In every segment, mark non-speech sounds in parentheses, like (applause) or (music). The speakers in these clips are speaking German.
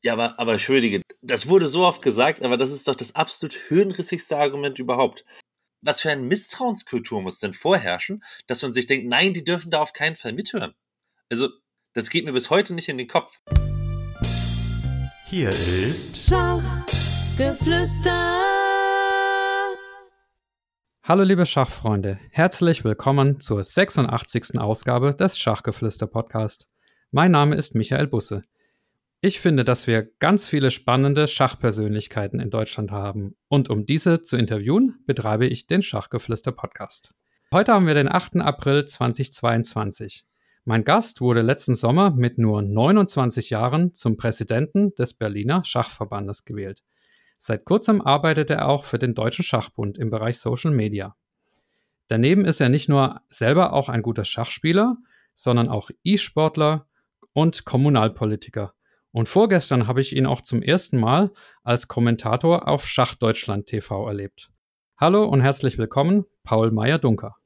Ja, aber, aber entschuldige, das wurde so oft gesagt, aber das ist doch das absolut hirnrissigste Argument überhaupt. Was für eine Misstrauenskultur muss denn vorherrschen, dass man sich denkt, nein, die dürfen da auf keinen Fall mithören? Also, das geht mir bis heute nicht in den Kopf. Hier ist Schachgeflüster. Hallo liebe Schachfreunde, herzlich willkommen zur 86. Ausgabe des Schachgeflüster Podcast. Mein Name ist Michael Busse. Ich finde, dass wir ganz viele spannende Schachpersönlichkeiten in Deutschland haben. Und um diese zu interviewen, betreibe ich den Schachgeflüster Podcast. Heute haben wir den 8. April 2022. Mein Gast wurde letzten Sommer mit nur 29 Jahren zum Präsidenten des Berliner Schachverbandes gewählt. Seit kurzem arbeitet er auch für den Deutschen Schachbund im Bereich Social Media. Daneben ist er nicht nur selber auch ein guter Schachspieler, sondern auch E-Sportler und Kommunalpolitiker. Und vorgestern habe ich ihn auch zum ersten Mal als Kommentator auf Schachdeutschland TV erlebt. Hallo und herzlich willkommen, Paul Meyer-Dunker.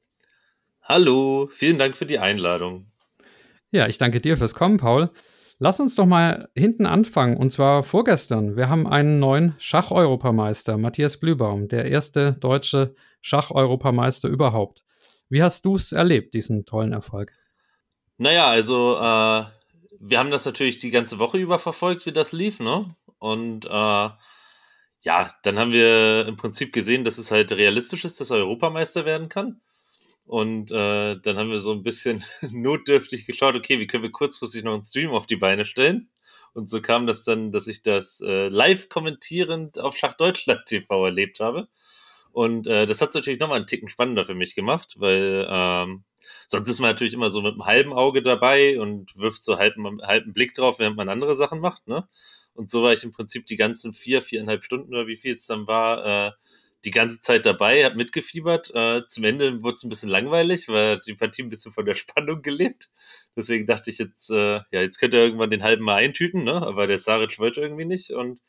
Hallo, vielen Dank für die Einladung. Ja, ich danke dir fürs Kommen, Paul. Lass uns doch mal hinten anfangen, und zwar vorgestern. Wir haben einen neuen Schach-Europameister, Matthias Glühbaum, der erste deutsche Schach-Europameister überhaupt. Wie hast du es erlebt, diesen tollen Erfolg? Naja, also äh, wir haben das natürlich die ganze Woche über verfolgt, wie das lief, ne? Und äh, ja, dann haben wir im Prinzip gesehen, dass es halt realistisch ist, dass er Europameister werden kann. Und äh, dann haben wir so ein bisschen (laughs) notdürftig geschaut, okay, wie können wir kurzfristig noch einen Stream auf die Beine stellen? Und so kam das dann, dass ich das äh, live kommentierend auf Schach Deutschland TV erlebt habe. Und äh, das hat es natürlich nochmal einen Ticken spannender für mich gemacht, weil ähm, sonst ist man natürlich immer so mit einem halben Auge dabei und wirft so halben, halben Blick drauf, während man andere Sachen macht, ne? Und so war ich im Prinzip die ganzen vier, viereinhalb Stunden oder wie viel es dann war, äh, die ganze Zeit dabei, habe mitgefiebert. Äh, zum Ende wurde es ein bisschen langweilig, weil die Partie ein bisschen von der (laughs) Spannung gelebt. Deswegen dachte ich jetzt, äh, ja, jetzt könnte er irgendwann den halben mal eintüten, ne? Aber der Saric wollte irgendwie nicht. Und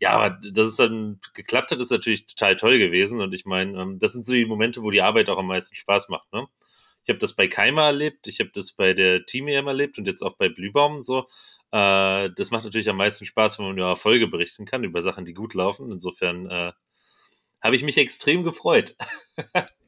ja, aber dass es dann geklappt hat, ist natürlich total toll gewesen. Und ich meine, ähm, das sind so die Momente, wo die Arbeit auch am meisten Spaß macht, ne? Ich habe das bei Keimer erlebt, ich habe das bei der Team EM erlebt und jetzt auch bei Blühbaum so. Äh, das macht natürlich am meisten Spaß, wenn man über Erfolge berichten kann, über Sachen, die gut laufen. Insofern äh, habe ich mich extrem gefreut. (laughs)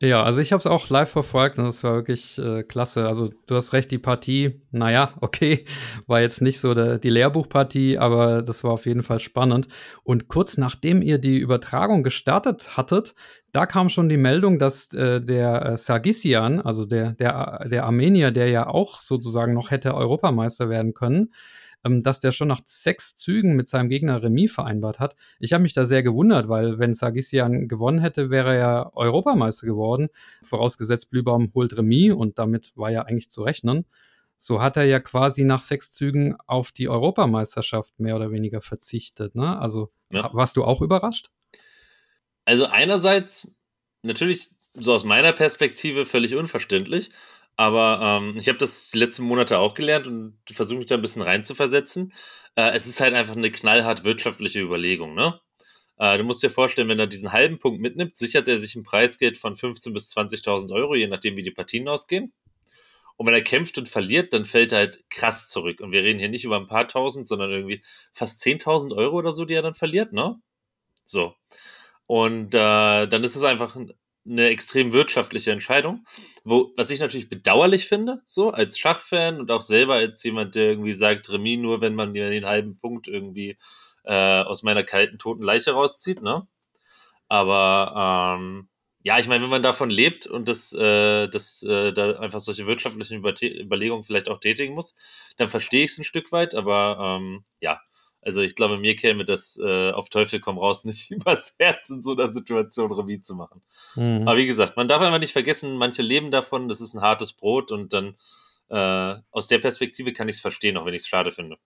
Ja, also ich habe es auch live verfolgt und das war wirklich äh, klasse. Also du hast recht, die Partie, naja, (laughs) okay, war jetzt nicht so der, die Lehrbuchpartie, aber das war auf jeden Fall spannend. Und kurz nachdem ihr die Übertragung gestartet hattet, da kam schon die Meldung, dass äh, der äh, Sargisian, also der, der, der Armenier, der ja auch sozusagen noch hätte Europameister werden können, ähm, dass der schon nach sechs Zügen mit seinem Gegner Remis vereinbart hat. Ich habe mich da sehr gewundert, weil wenn Sargisian gewonnen hätte, wäre er Europameister geworden. Vorausgesetzt, Blühbaum holt Remis und damit war ja eigentlich zu rechnen. So hat er ja quasi nach sechs Zügen auf die Europameisterschaft mehr oder weniger verzichtet. Ne? Also ja. warst du auch überrascht? Also einerseits natürlich so aus meiner Perspektive völlig unverständlich. Aber ähm, ich habe das die letzten Monate auch gelernt und versuche mich da ein bisschen reinzuversetzen. Äh, es ist halt einfach eine knallhart wirtschaftliche Überlegung, ne? Äh, du musst dir vorstellen, wenn er diesen halben Punkt mitnimmt, sichert er sich ein Preisgeld von 15.000 bis 20.000 Euro, je nachdem, wie die Partien ausgehen. Und wenn er kämpft und verliert, dann fällt er halt krass zurück. Und wir reden hier nicht über ein paar tausend, sondern irgendwie fast 10.000 Euro oder so, die er dann verliert, ne? So. Und äh, dann ist es einfach eine extrem wirtschaftliche Entscheidung. Wo, was ich natürlich bedauerlich finde, so als Schachfan und auch selber als jemand, der irgendwie sagt, Remis nur, wenn man mir den halben Punkt irgendwie äh, aus meiner kalten, toten Leiche rauszieht, ne? Aber ähm, ja, ich meine, wenn man davon lebt und das, äh, das äh, da einfach solche wirtschaftlichen Überlegungen vielleicht auch tätigen muss, dann verstehe ich es ein Stück weit, aber ähm, ja, also ich glaube, mir käme das äh, auf Teufel komm raus (laughs) nicht übers Herz in so einer Situation Remis zu machen. Mhm. Aber wie gesagt, man darf einfach nicht vergessen, manche leben davon, das ist ein hartes Brot und dann äh, aus der Perspektive kann ich es verstehen, auch wenn ich es schade finde.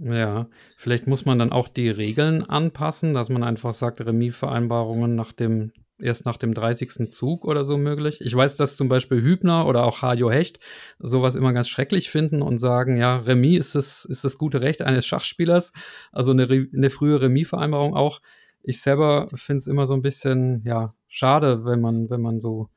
Ja, vielleicht muss man dann auch die Regeln anpassen, dass man einfach sagt, Remis-Vereinbarungen nach dem erst nach dem 30. Zug oder so möglich. Ich weiß, dass zum Beispiel Hübner oder auch Hajo Hecht sowas immer ganz schrecklich finden und sagen, ja, Remis ist das, ist das gute Recht eines Schachspielers. Also eine, eine frühe Remis-Vereinbarung auch. Ich selber finde es immer so ein bisschen, ja, schade, wenn man, wenn man so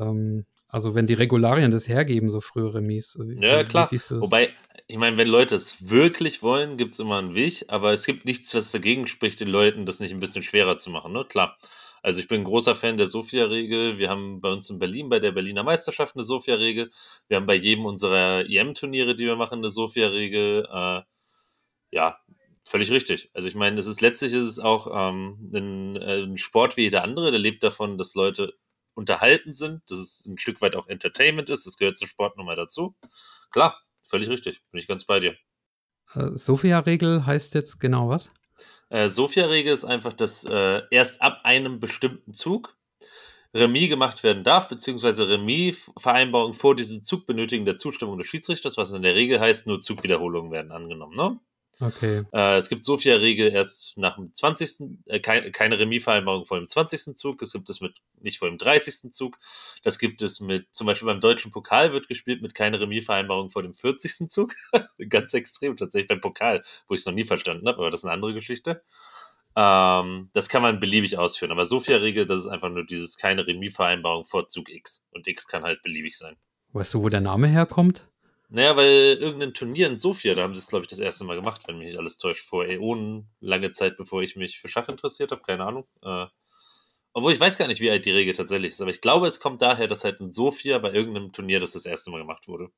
ähm, Also wenn die Regularien das hergeben, so frühe Remis. Ja, klar. Wobei, ich meine, wenn Leute es wirklich wollen, gibt es immer einen Weg, aber es gibt nichts, was dagegen spricht, den Leuten das nicht ein bisschen schwerer zu machen, ne? Klar. Also ich bin ein großer Fan der Sofia-Regel. Wir haben bei uns in Berlin bei der Berliner Meisterschaft eine Sofia-Regel. Wir haben bei jedem unserer EM-Turniere, die wir machen, eine Sofia-Regel. Äh, ja, völlig richtig. Also ich meine, es ist letztlich ist es auch ähm, ein, äh, ein Sport wie jeder andere, der lebt davon, dass Leute unterhalten sind, dass es ein Stück weit auch Entertainment ist. Das gehört zum Sport nochmal dazu. Klar, völlig richtig. Bin ich ganz bei dir. Äh, Sofia-Regel heißt jetzt genau was? Äh, Sofia-Regel ist einfach, dass äh, erst ab einem bestimmten Zug Remis gemacht werden darf, beziehungsweise Remis-Vereinbarungen vor diesem Zug benötigen der Zustimmung des Schiedsrichters, was in der Regel heißt, nur Zugwiederholungen werden angenommen. Ne? Okay. Äh, es gibt Sofia-Regel erst nach dem 20. Äh, kein, keine Remis-Vereinbarung vor dem 20. Zug. Es gibt es mit nicht vor dem 30. Zug. Das gibt es mit, zum Beispiel beim deutschen Pokal wird gespielt mit keine Remis-Vereinbarung vor dem 40. Zug. (laughs) Ganz extrem, tatsächlich beim Pokal, wo ich es noch nie verstanden habe, aber das ist eine andere Geschichte. Ähm, das kann man beliebig ausführen. Aber Sofia-Regel, das ist einfach nur dieses keine Remis-Vereinbarung vor Zug X. Und X kann halt beliebig sein. Weißt du, wo der Name herkommt? Naja, weil irgendein Turnier in Sofia, da haben sie es, glaube ich, das erste Mal gemacht, wenn mich nicht alles täuscht, vor Äonen, lange Zeit, bevor ich mich für Schach interessiert habe, keine Ahnung. Äh, obwohl ich weiß gar nicht, wie alt die Regel tatsächlich ist, aber ich glaube, es kommt daher, dass halt in Sofia bei irgendeinem Turnier das das erste Mal gemacht wurde.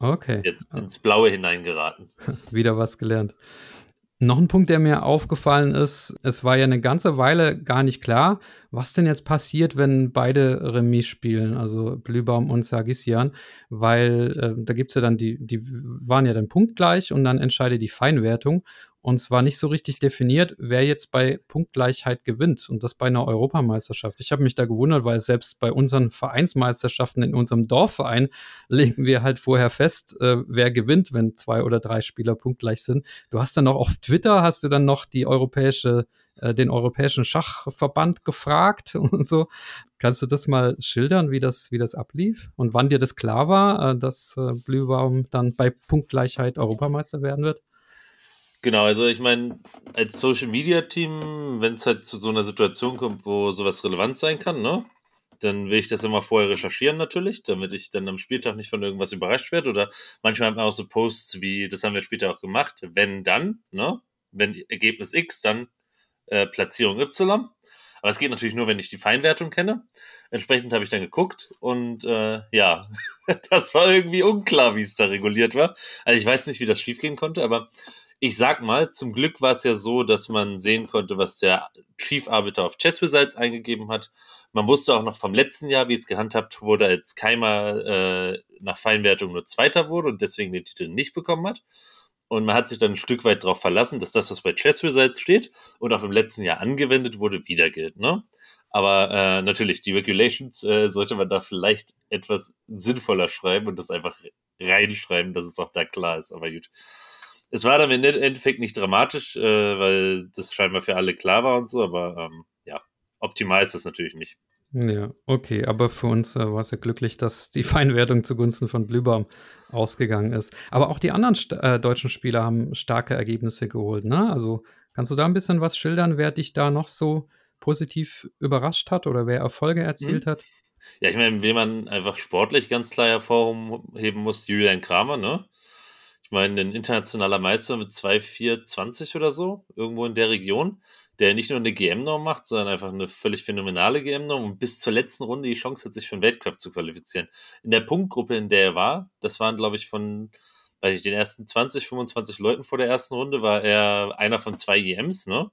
Okay. Jetzt ins Blaue hineingeraten. (laughs) Wieder was gelernt. Noch ein Punkt, der mir aufgefallen ist, es war ja eine ganze Weile gar nicht klar, was denn jetzt passiert, wenn beide Remis spielen, also Blühbaum und Sargisian, weil äh, da gibt es ja dann die, die waren ja dann punktgleich und dann entscheidet die Feinwertung und es war nicht so richtig definiert, wer jetzt bei Punktgleichheit gewinnt und das bei einer Europameisterschaft. Ich habe mich da gewundert, weil selbst bei unseren Vereinsmeisterschaften in unserem Dorfverein (laughs) legen wir halt vorher fest, äh, wer gewinnt, wenn zwei oder drei Spieler punktgleich sind. Du hast dann noch auf Twitter hast du dann noch die europäische äh, den Europäischen Schachverband gefragt (laughs) und so. Kannst du das mal schildern, wie das, wie das ablief und wann dir das klar war, äh, dass äh, Blühbaum dann bei Punktgleichheit Europameister werden wird? Genau, also ich meine, als Social Media Team, wenn es halt zu so einer Situation kommt, wo sowas relevant sein kann, ne? Dann will ich das immer vorher recherchieren natürlich, damit ich dann am Spieltag nicht von irgendwas überrascht werde. Oder manchmal haben wir auch so Posts wie, das haben wir später auch gemacht, wenn dann, ne? Wenn Ergebnis X, dann äh, Platzierung Y. Aber es geht natürlich nur, wenn ich die Feinwertung kenne. Entsprechend habe ich dann geguckt und äh, ja, (laughs) das war irgendwie unklar, wie es da reguliert war. Also ich weiß nicht, wie das schiefgehen konnte, aber ich sag mal, zum Glück war es ja so, dass man sehen konnte, was der Chief Arbiter auf Chess Results eingegeben hat. Man wusste auch noch vom letzten Jahr, wie es gehandhabt wurde, als Keimer äh, nach Feinwertung nur Zweiter wurde und deswegen den Titel nicht bekommen hat. Und man hat sich dann ein Stück weit darauf verlassen, dass das, was bei Chess Results steht und auch im letzten Jahr angewendet wurde, wieder gilt. Ne? Aber äh, natürlich, die Regulations äh, sollte man da vielleicht etwas sinnvoller schreiben und das einfach reinschreiben, dass es auch da klar ist. Aber gut. Es war dann im Endeffekt nicht dramatisch, äh, weil das scheinbar für alle klar war und so, aber ähm, ja, optimal ist das natürlich nicht. Ja, okay, aber für uns äh, war es ja glücklich, dass die (laughs) Feinwertung zugunsten von Blühbaum ausgegangen ist. Aber auch die anderen äh, deutschen Spieler haben starke Ergebnisse geholt, ne? Also kannst du da ein bisschen was schildern, wer dich da noch so positiv überrascht hat oder wer Erfolge erzielt hm. hat? Ja, ich meine, wen man einfach sportlich ganz klar hervorheben muss, Julian Kramer, ne? Ich meine, ein internationaler Meister mit 2,420 oder so, irgendwo in der Region, der nicht nur eine GM-Norm macht, sondern einfach eine völlig phänomenale GM-Norm und bis zur letzten Runde die Chance hat, sich für den Weltcup zu qualifizieren. In der Punktgruppe, in der er war, das waren, glaube ich, von weiß ich, den ersten 20, 25 Leuten vor der ersten Runde, war er einer von zwei EMs, ne?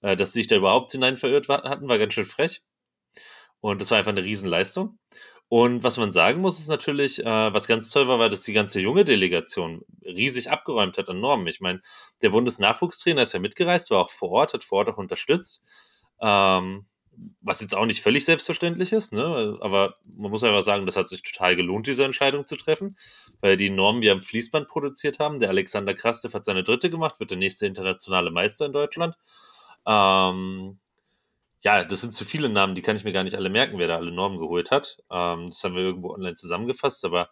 Äh, dass sie sich da überhaupt hinein verirrt hatten, war ganz schön frech. Und das war einfach eine Riesenleistung. Und was man sagen muss, ist natürlich, äh, was ganz toll war, war, dass die ganze junge Delegation riesig abgeräumt hat an Normen. Ich meine, der Bundesnachwuchstrainer ist ja mitgereist, war auch vor Ort, hat vor Ort auch unterstützt. Ähm, was jetzt auch nicht völlig selbstverständlich ist, ne? aber man muss einfach sagen, das hat sich total gelohnt, diese Entscheidung zu treffen, weil die Normen wir am Fließband produziert haben. Der Alexander Krastev hat seine dritte gemacht, wird der nächste internationale Meister in Deutschland. Ähm, ja, das sind zu viele Namen, die kann ich mir gar nicht alle merken, wer da alle Normen geholt hat. Ähm, das haben wir irgendwo online zusammengefasst, aber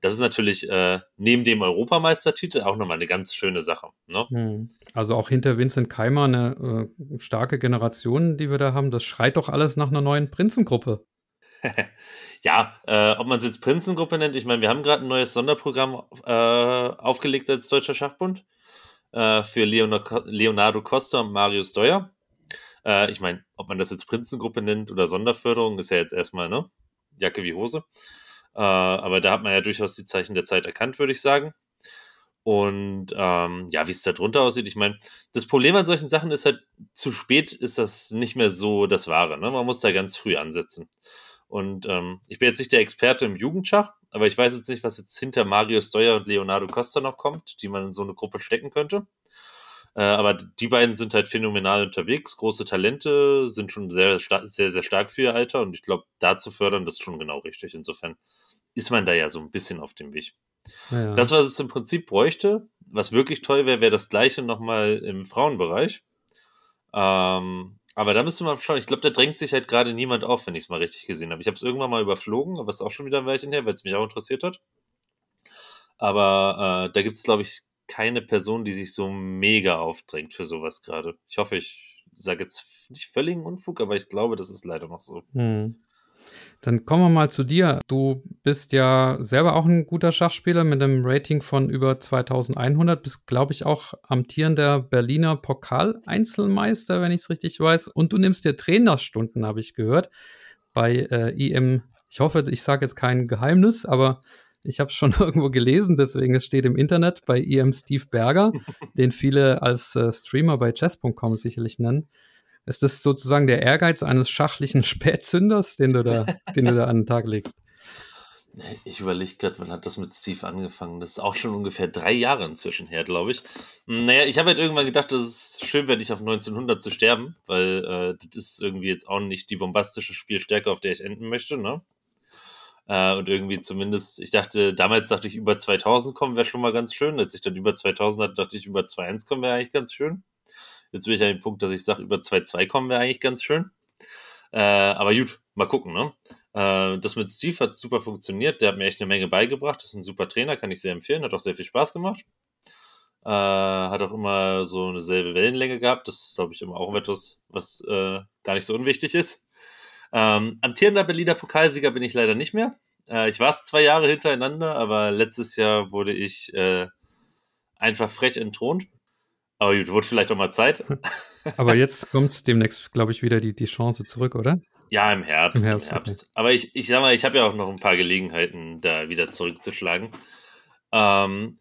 das ist natürlich äh, neben dem Europameistertitel auch nochmal eine ganz schöne Sache. Ne? Hm. Also auch hinter Vincent Keimer eine äh, starke Generation, die wir da haben. Das schreit doch alles nach einer neuen Prinzengruppe. (laughs) ja, äh, ob man es jetzt Prinzengruppe nennt, ich meine, wir haben gerade ein neues Sonderprogramm äh, aufgelegt als Deutscher Schachbund äh, für Leonardo Costa und Marius Steuer. Äh, ich meine, ob man das jetzt Prinzengruppe nennt oder Sonderförderung, ist ja jetzt erstmal, ne? Jacke wie Hose. Äh, aber da hat man ja durchaus die Zeichen der Zeit erkannt, würde ich sagen. Und ähm, ja, wie es da drunter aussieht, ich meine, das Problem an solchen Sachen ist halt, zu spät ist das nicht mehr so das Wahre. Ne? Man muss da ganz früh ansetzen. Und ähm, ich bin jetzt nicht der Experte im Jugendschach, aber ich weiß jetzt nicht, was jetzt hinter Mario Steuer und Leonardo Costa noch kommt, die man in so eine Gruppe stecken könnte. Äh, aber die beiden sind halt phänomenal unterwegs, große Talente, sind schon sehr, sehr, sehr stark für ihr Alter und ich glaube, da zu fördern, das ist schon genau richtig. Insofern ist man da ja so ein bisschen auf dem Weg. Ja. Das, was es im Prinzip bräuchte, was wirklich toll wäre, wäre das gleiche nochmal im Frauenbereich. Ähm, aber da müsste man schauen. Ich glaube, da drängt sich halt gerade niemand auf, wenn ich es mal richtig gesehen habe. Ich habe es irgendwann mal überflogen, aber es ist auch schon wieder ein Weilchen her, weil es mich auch interessiert hat. Aber äh, da gibt es, glaube ich, keine Person, die sich so mega aufdrängt für sowas gerade. Ich hoffe, ich sage jetzt nicht völligen Unfug, aber ich glaube, das ist leider noch so. Hm. Dann kommen wir mal zu dir. Du bist ja selber auch ein guter Schachspieler mit einem Rating von über 2100, bist, glaube ich, auch amtierender Berliner Pokal-Einzelmeister, wenn ich es richtig weiß. Und du nimmst dir Trainerstunden, habe ich gehört, bei äh, IM. Ich hoffe, ich sage jetzt kein Geheimnis, aber ich habe es schon (laughs) irgendwo gelesen, deswegen es steht im Internet bei IM Steve Berger, (laughs) den viele als äh, Streamer bei chess.com sicherlich nennen. Ist das sozusagen der Ehrgeiz eines schachlichen (laughs) Spätzünders, den du da, den du da an den Tag legst? Ich überlege gerade, wann hat das mit Steve angefangen? Das ist auch schon ungefähr drei Jahre inzwischen her, glaube ich. Naja, ich habe halt irgendwann gedacht, dass es schön wäre, nicht auf 1900 zu sterben, weil äh, das ist irgendwie jetzt auch nicht die bombastische Spielstärke, auf der ich enden möchte, ne? Äh, und irgendwie zumindest, ich dachte, damals dachte ich, über 2000 kommen wäre schon mal ganz schön. Als ich dann über 2000 hatte, dachte ich, über 2.1 kommen wäre eigentlich ganz schön. Jetzt bin ich an dem Punkt, dass ich sage, über 2-2 kommen wäre eigentlich ganz schön. Äh, aber gut, mal gucken, ne? Äh, das mit Steve hat super funktioniert. Der hat mir echt eine Menge beigebracht. Das ist ein super Trainer, kann ich sehr empfehlen. Hat auch sehr viel Spaß gemacht. Äh, hat auch immer so eine selbe Wellenlänge gehabt. Das ist, glaube ich, immer auch etwas, was äh, gar nicht so unwichtig ist. Ähm, amtierender Berliner Pokalsieger bin ich leider nicht mehr. Äh, ich war es zwei Jahre hintereinander, aber letztes Jahr wurde ich äh, einfach frech entthront. Aber gut, wurde vielleicht auch mal Zeit. (laughs) Aber jetzt kommt demnächst, glaube ich, wieder die, die Chance zurück, oder? Ja, im Herbst. Im Herbst. Im Herbst. Okay. Aber ich, ich sag mal, ich habe ja auch noch ein paar Gelegenheiten, da wieder zurückzuschlagen. Ähm,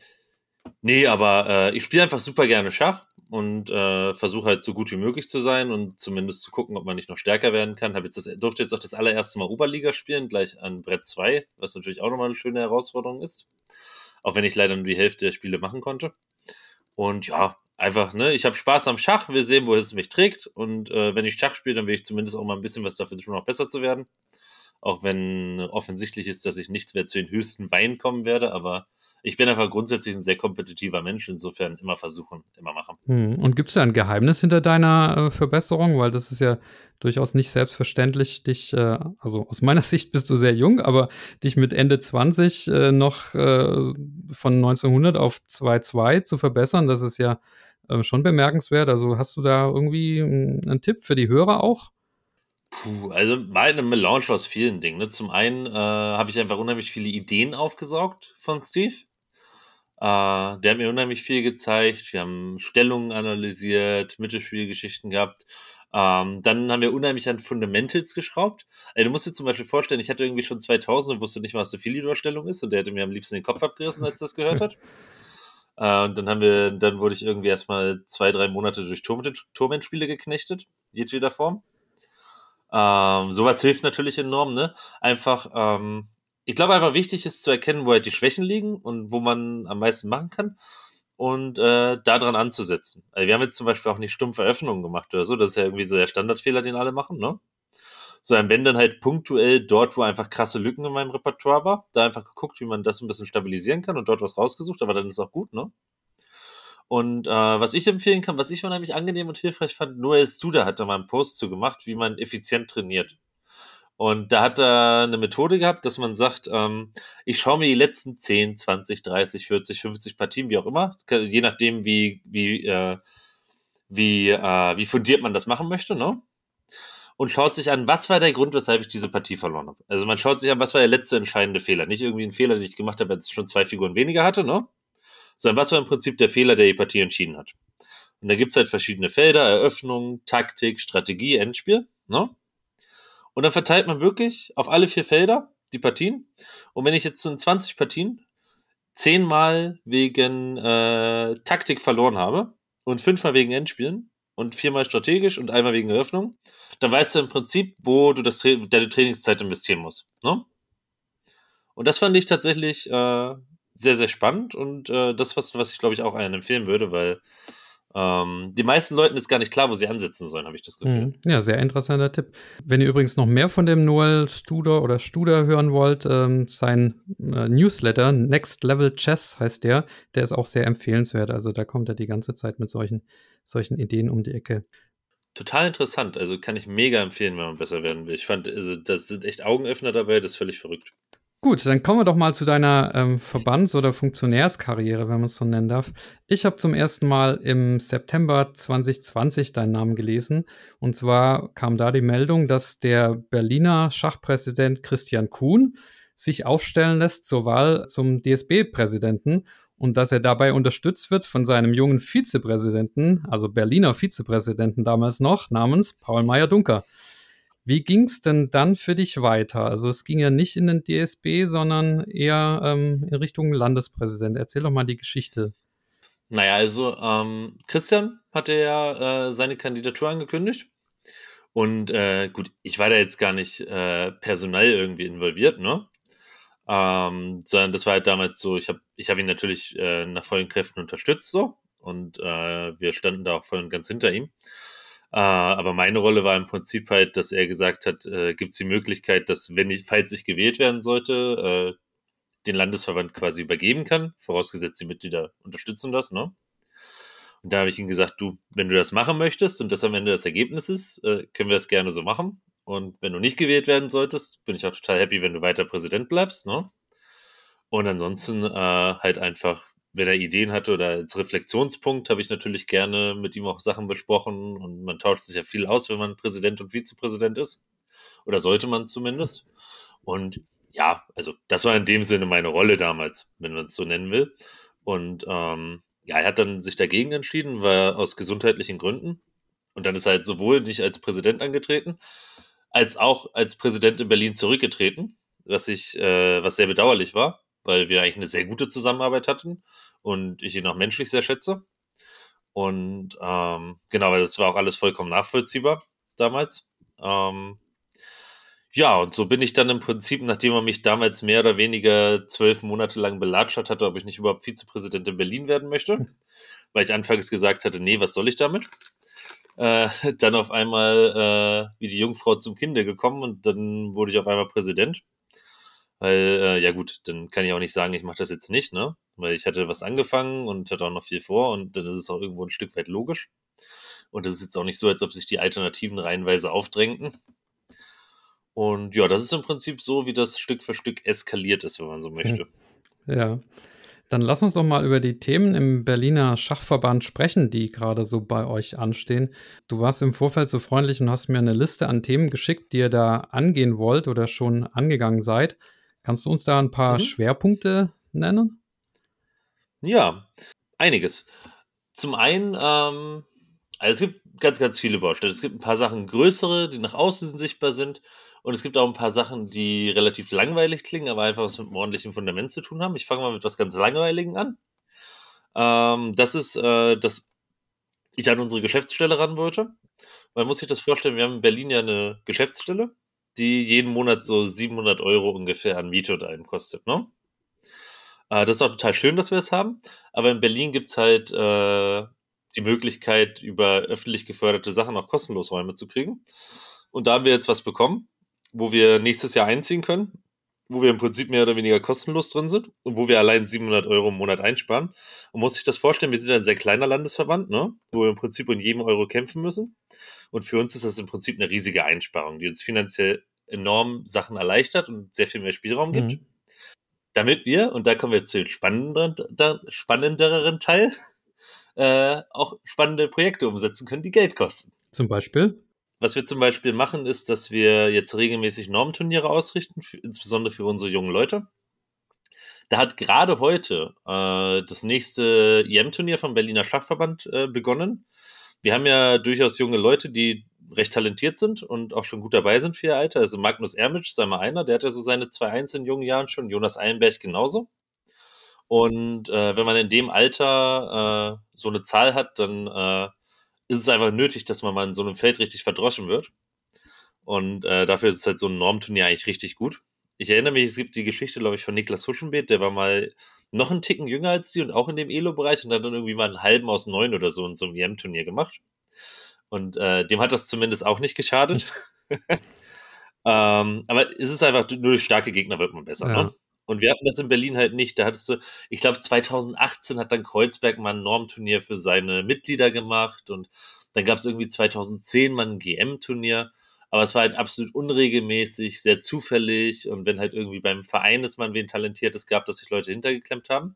nee, aber äh, ich spiele einfach super gerne Schach und äh, versuche halt so gut wie möglich zu sein und zumindest zu gucken, ob man nicht noch stärker werden kann. Hab jetzt das, durfte jetzt auch das allererste Mal Oberliga spielen, gleich an Brett 2, was natürlich auch nochmal eine schöne Herausforderung ist. Auch wenn ich leider nur die Hälfte der Spiele machen konnte. Und ja, einfach, ne, ich habe Spaß am Schach, will sehen, wo es mich trägt. Und äh, wenn ich Schach spiele, dann will ich zumindest auch mal ein bisschen was dafür tun, noch besser zu werden. Auch wenn offensichtlich ist, dass ich nicht mehr zu den höchsten Weinen kommen werde, aber ich bin einfach grundsätzlich ein sehr kompetitiver Mensch, insofern immer versuchen, immer machen. Hm. Und gibt es da ein Geheimnis hinter deiner äh, Verbesserung? Weil das ist ja durchaus nicht selbstverständlich, dich, äh, also aus meiner (laughs) Sicht bist du sehr jung, aber dich mit Ende 20 äh, noch äh, von 1900 auf 2,2 zu verbessern, das ist ja äh, schon bemerkenswert. Also hast du da irgendwie einen Tipp für die Hörer auch? Puh, also meine Melange aus vielen Dingen. Ne? Zum einen äh, habe ich einfach unheimlich viele Ideen aufgesaugt von Steve. Äh, der hat mir unheimlich viel gezeigt. Wir haben Stellungen analysiert, Mittelspielgeschichten gehabt. Ähm, dann haben wir unheimlich an Fundamentals geschraubt. Also, du musst dir zum Beispiel vorstellen, ich hatte irgendwie schon 2000 und wusste nicht mal, was eine Philidor-Stellung ist und der hätte mir am liebsten den Kopf abgerissen, als er das gehört hat. (laughs) Äh, und dann haben wir, dann wurde ich irgendwie erstmal zwei, drei Monate durch Turmendspiele geknechtet, jedweder Form. Ähm, sowas hilft natürlich enorm, ne? Einfach, ähm, ich glaube einfach wichtig ist zu erkennen, wo halt die Schwächen liegen und wo man am meisten machen kann und äh, daran anzusetzen. Also wir haben jetzt zum Beispiel auch nicht stumpfe Öffnungen gemacht oder so, das ist ja irgendwie so der Standardfehler, den alle machen, ne? Sondern wenn dann halt punktuell dort, wo einfach krasse Lücken in meinem Repertoire war, da einfach geguckt, wie man das ein bisschen stabilisieren kann und dort was rausgesucht, aber dann ist auch gut, ne? Und äh, was ich empfehlen kann, was ich unheimlich angenehm und hilfreich fand, Noel Studer hat da mal einen Post zu gemacht, wie man effizient trainiert. Und da hat er eine Methode gehabt, dass man sagt, ähm, ich schaue mir die letzten 10, 20, 30, 40, 50 Partien, wie auch immer, je nachdem, wie, wie, äh, wie, äh, wie fundiert man das machen möchte, ne? und schaut sich an, was war der Grund, weshalb ich diese Partie verloren habe. Also man schaut sich an, was war der letzte entscheidende Fehler. Nicht irgendwie ein Fehler, den ich gemacht habe, als ich schon zwei Figuren weniger hatte, ne? Sondern was war im Prinzip der Fehler, der die Partie entschieden hat. Und da gibt's halt verschiedene Felder, Eröffnung, Taktik, Strategie, Endspiel, ne? Und dann verteilt man wirklich auf alle vier Felder die Partien. Und wenn ich jetzt in 20 Partien zehnmal wegen äh, Taktik verloren habe und fünfmal wegen Endspielen und viermal strategisch und einmal wegen Eröffnung, dann weißt du im Prinzip, wo du das, deine Trainingszeit investieren musst. Ne? Und das fand ich tatsächlich äh, sehr, sehr spannend und äh, das, was, was ich glaube ich auch allen empfehlen würde, weil ähm, die meisten Leuten ist gar nicht klar, wo sie ansetzen sollen, habe ich das Gefühl. Mhm. Ja, sehr interessanter Tipp. Wenn ihr übrigens noch mehr von dem Noel Studer oder Studer hören wollt, ähm, sein äh, Newsletter, Next Level Chess heißt der, der ist auch sehr empfehlenswert. Also da kommt er die ganze Zeit mit solchen, solchen Ideen um die Ecke. Total interessant. Also kann ich mega empfehlen, wenn man besser werden will. Ich fand, also das sind echt Augenöffner dabei, das ist völlig verrückt. Gut, dann kommen wir doch mal zu deiner ähm, Verbands- oder Funktionärskarriere, wenn man es so nennen darf. Ich habe zum ersten Mal im September 2020 deinen Namen gelesen. Und zwar kam da die Meldung, dass der Berliner Schachpräsident Christian Kuhn sich aufstellen lässt zur Wahl zum DSB-Präsidenten und dass er dabei unterstützt wird von seinem jungen Vizepräsidenten, also Berliner Vizepräsidenten damals noch, namens Paul Meyer-Dunker. Wie ging es denn dann für dich weiter? Also es ging ja nicht in den DSB, sondern eher ähm, in Richtung Landespräsident. Erzähl doch mal die Geschichte. Naja, also ähm, Christian hatte ja äh, seine Kandidatur angekündigt. Und äh, gut, ich war da jetzt gar nicht äh, personell irgendwie involviert, ne? Ähm, sondern das war halt damals so, ich habe ich hab ihn natürlich äh, nach vollen Kräften unterstützt so und äh, wir standen da auch voll und ganz hinter ihm. Äh, aber meine Rolle war im Prinzip halt, dass er gesagt hat, äh, gibt es die Möglichkeit, dass, wenn ich, falls ich gewählt werden sollte, äh, den Landesverband quasi übergeben kann, vorausgesetzt die Mitglieder unterstützen das, ne? Und da habe ich ihm gesagt, du, wenn du das machen möchtest und das am Ende das Ergebnis ist, äh, können wir das gerne so machen. Und wenn du nicht gewählt werden solltest, bin ich auch total happy, wenn du weiter Präsident bleibst, ne? Und ansonsten äh, halt einfach wenn er Ideen hatte oder als Reflexionspunkt habe ich natürlich gerne mit ihm auch Sachen besprochen und man tauscht sich ja viel aus, wenn man Präsident und Vizepräsident ist. Oder sollte man zumindest. Und ja, also das war in dem Sinne meine Rolle damals, wenn man es so nennen will. Und ähm, ja, er hat dann sich dagegen entschieden, war aus gesundheitlichen Gründen. Und dann ist er halt sowohl nicht als Präsident angetreten, als auch als Präsident in Berlin zurückgetreten, was ich, äh, was sehr bedauerlich war, weil wir eigentlich eine sehr gute Zusammenarbeit hatten und ich ihn auch menschlich sehr schätze. Und ähm, genau, weil das war auch alles vollkommen nachvollziehbar damals. Ähm, ja, und so bin ich dann im Prinzip, nachdem er mich damals mehr oder weniger zwölf Monate lang belatschert hatte, ob ich nicht überhaupt Vizepräsident in Berlin werden möchte, hm. weil ich anfangs gesagt hatte, nee, was soll ich damit? Äh, (laughs) dann auf einmal äh, wie die Jungfrau zum Kinde gekommen und dann wurde ich auf einmal Präsident. Weil, äh, ja gut, dann kann ich auch nicht sagen, ich mache das jetzt nicht, ne? Weil ich hatte was angefangen und hatte auch noch viel vor und dann ist es auch irgendwo ein Stück weit logisch. Und es ist jetzt auch nicht so, als ob sich die Alternativen reihenweise aufdrängten. Und ja, das ist im Prinzip so, wie das Stück für Stück eskaliert ist, wenn man so möchte. (laughs) Ja. Dann lass uns doch mal über die Themen im Berliner Schachverband sprechen, die gerade so bei euch anstehen. Du warst im Vorfeld so freundlich und hast mir eine Liste an Themen geschickt, die ihr da angehen wollt oder schon angegangen seid. Kannst du uns da ein paar mhm. Schwerpunkte nennen? Ja, einiges. Zum einen, ähm, also es gibt ganz, ganz viele Baustellen. Es gibt ein paar Sachen größere, die nach außen sichtbar sind. Und es gibt auch ein paar Sachen, die relativ langweilig klingen, aber einfach was mit einem ordentlichen Fundament zu tun haben. Ich fange mal mit was ganz Langweiligen an. Ähm, das ist, äh, dass ich an unsere Geschäftsstelle ran wollte. Man muss sich das vorstellen, wir haben in Berlin ja eine Geschäftsstelle die jeden Monat so 700 Euro ungefähr an Miete und allem kostet. Ne? Äh, das ist auch total schön, dass wir es haben. Aber in Berlin gibt es halt äh, die Möglichkeit, über öffentlich geförderte Sachen auch kostenlos Räume zu kriegen. Und da haben wir jetzt was bekommen, wo wir nächstes Jahr einziehen können, wo wir im Prinzip mehr oder weniger kostenlos drin sind und wo wir allein 700 Euro im Monat einsparen. Und muss sich das vorstellen, wir sind ein sehr kleiner Landesverband, ne? wo wir im Prinzip um jedem Euro kämpfen müssen. Und für uns ist das im Prinzip eine riesige Einsparung, die uns finanziell enorm Sachen erleichtert und sehr viel mehr Spielraum gibt. Mhm. Damit wir, und da kommen wir zu spannenderen, spannenderen Teil, (laughs) äh, auch spannende Projekte umsetzen können, die Geld kosten. Zum Beispiel? was wir zum Beispiel machen, ist, dass wir jetzt regelmäßig Normturniere ausrichten, für, insbesondere für unsere jungen Leute. Da hat gerade heute äh, das nächste EM-Turnier vom Berliner Schachverband äh, begonnen. Wir haben ja durchaus junge Leute, die recht talentiert sind und auch schon gut dabei sind für ihr Alter. Also Magnus Ermitsch ist einmal einer, der hat ja so seine 2-1 in jungen Jahren schon, Jonas Eilenberg genauso. Und äh, wenn man in dem Alter äh, so eine Zahl hat, dann äh, ist es einfach nötig, dass man mal in so einem Feld richtig verdroschen wird. Und äh, dafür ist halt so ein Normturnier eigentlich richtig gut. Ich erinnere mich, es gibt die Geschichte, glaube ich, von Niklas Huschenbeet, der war mal noch einen Ticken jünger als die und auch in dem Elo-Bereich und hat dann irgendwie mal einen halben aus neun oder so in so einem EM-Turnier gemacht. Und äh, dem hat das zumindest auch nicht geschadet. (laughs) ähm, aber es ist einfach, nur durch starke Gegner wird man besser. Ja. Ne? Und wir hatten das in Berlin halt nicht. Da hattest du, ich glaube, 2018 hat dann Kreuzberg mal ein Normturnier für seine Mitglieder gemacht und dann gab es irgendwie 2010 mal ein GM-Turnier. Aber es war halt absolut unregelmäßig, sehr zufällig und wenn halt irgendwie beim Verein ist man wen Talentiertes gab, dass sich Leute hintergeklemmt haben.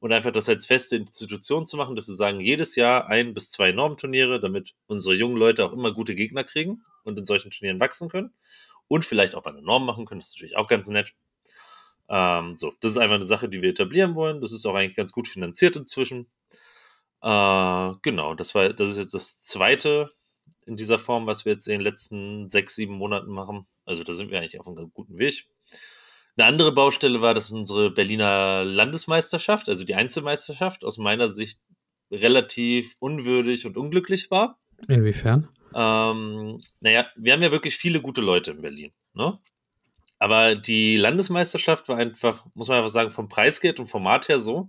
Und einfach das als feste Institution zu machen, dass sie sagen, jedes Jahr ein bis zwei Normturniere, damit unsere jungen Leute auch immer gute Gegner kriegen und in solchen Turnieren wachsen können und vielleicht auch eine Norm machen können, das ist natürlich auch ganz nett. Ähm, so, das ist einfach eine Sache, die wir etablieren wollen. Das ist auch eigentlich ganz gut finanziert inzwischen. Äh, genau, das war, das ist jetzt das zweite in dieser Form, was wir jetzt in den letzten sechs, sieben Monaten machen. Also da sind wir eigentlich auf einem guten Weg. Eine andere Baustelle war, dass unsere Berliner Landesmeisterschaft, also die Einzelmeisterschaft, aus meiner Sicht relativ unwürdig und unglücklich war. Inwiefern? Ähm, naja, wir haben ja wirklich viele gute Leute in Berlin. Ne? Aber die Landesmeisterschaft war einfach, muss man einfach sagen, vom Preisgeld und Format her so,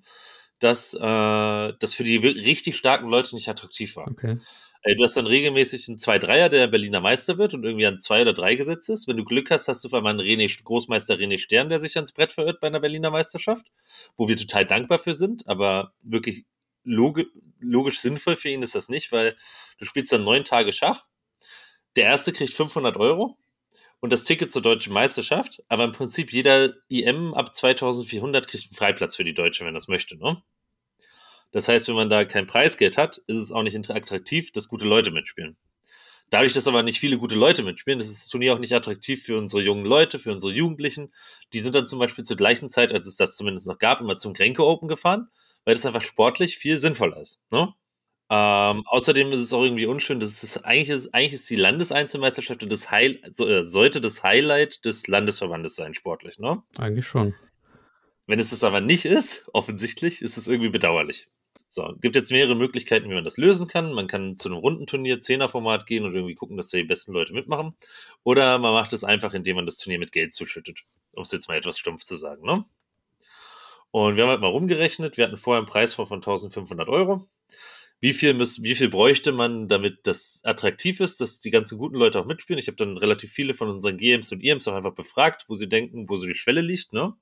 dass äh, das für die richtig starken Leute nicht attraktiv war. Okay. Du hast dann regelmäßig einen 2-3er, der Berliner Meister wird und irgendwie an 2 oder 3 gesetzt ist. Wenn du Glück hast, hast du auf einmal einen René, Großmeister René Stern, der sich ans Brett verirrt bei einer Berliner Meisterschaft, wo wir total dankbar für sind, aber wirklich logisch, logisch sinnvoll für ihn ist das nicht, weil du spielst dann neun Tage Schach. Der erste kriegt 500 Euro und das Ticket zur deutschen Meisterschaft, aber im Prinzip jeder IM ab 2400 kriegt einen Freiplatz für die Deutsche, wenn das möchte, ne? Das heißt, wenn man da kein Preisgeld hat, ist es auch nicht attraktiv, dass gute Leute mitspielen. Dadurch, dass aber nicht viele gute Leute mitspielen, ist das Turnier auch nicht attraktiv für unsere jungen Leute, für unsere Jugendlichen. Die sind dann zum Beispiel zur gleichen Zeit, als es das zumindest noch gab, immer zum Kränke Open gefahren, weil das einfach sportlich viel sinnvoller ist. Ne? Ähm, außerdem ist es auch irgendwie unschön, dass es eigentlich ist, eigentlich ist die Landeseinzelmeisterschaft und das Heil, so, äh, sollte das Highlight des Landesverbandes sein, sportlich, ne? Eigentlich schon. Wenn es das aber nicht ist, (laughs) offensichtlich, ist es irgendwie bedauerlich. So, gibt jetzt mehrere Möglichkeiten, wie man das lösen kann. Man kann zu einem Rundenturnier, Zehnerformat gehen und irgendwie gucken, dass da die besten Leute mitmachen. Oder man macht es einfach, indem man das Turnier mit Geld zuschüttet. Um es jetzt mal etwas stumpf zu sagen, ne? Und wir haben halt mal rumgerechnet. Wir hatten vorher einen Preis von 1500 Euro wie viel, müß, wie viel bräuchte man, damit das attraktiv ist, dass die ganzen guten Leute auch mitspielen. Ich habe dann relativ viele von unseren GMs und IMs auch einfach befragt, wo sie denken, wo so die Schwelle liegt, ne?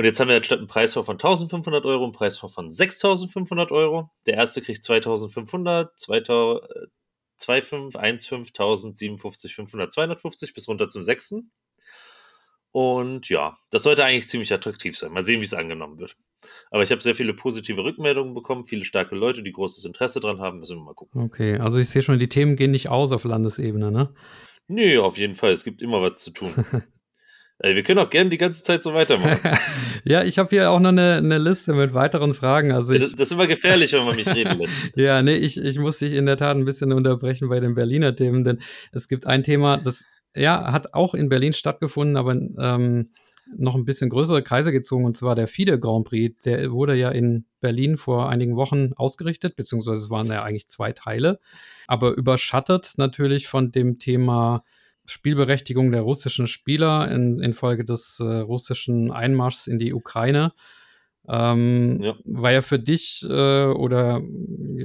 Und jetzt haben wir statt einen Preis von 1500 Euro einen Preis von 6500 Euro. Der erste kriegt 2500, 2500, 25, 15, 1000, 57, 500, 250 bis runter zum sechsten. Und ja, das sollte eigentlich ziemlich attraktiv sein. Mal sehen, wie es angenommen wird. Aber ich habe sehr viele positive Rückmeldungen bekommen, viele starke Leute, die großes Interesse dran haben. Müssen wir mal gucken. Okay, also ich sehe schon, die Themen gehen nicht aus auf Landesebene, ne? Nee, auf jeden Fall. Es gibt immer was zu tun. (laughs) Ey, wir können auch gerne die ganze Zeit so weitermachen. (laughs) ja, ich habe hier auch noch eine, eine, Liste mit weiteren Fragen. Also ich, das, das, ist immer gefährlich, wenn man mich reden lässt. (laughs) ja, nee, ich, ich muss dich in der Tat ein bisschen unterbrechen bei den Berliner Themen, denn es gibt ein Thema, das ja, hat auch in Berlin stattgefunden, aber ähm, noch ein bisschen größere Kreise gezogen, und zwar der FIDE Grand Prix. Der wurde ja in Berlin vor einigen Wochen ausgerichtet, beziehungsweise es waren ja eigentlich zwei Teile, aber überschattet natürlich von dem Thema Spielberechtigung der russischen Spieler in, infolge des äh, russischen Einmarschs in die Ukraine. Ähm, ja. War ja für dich äh, oder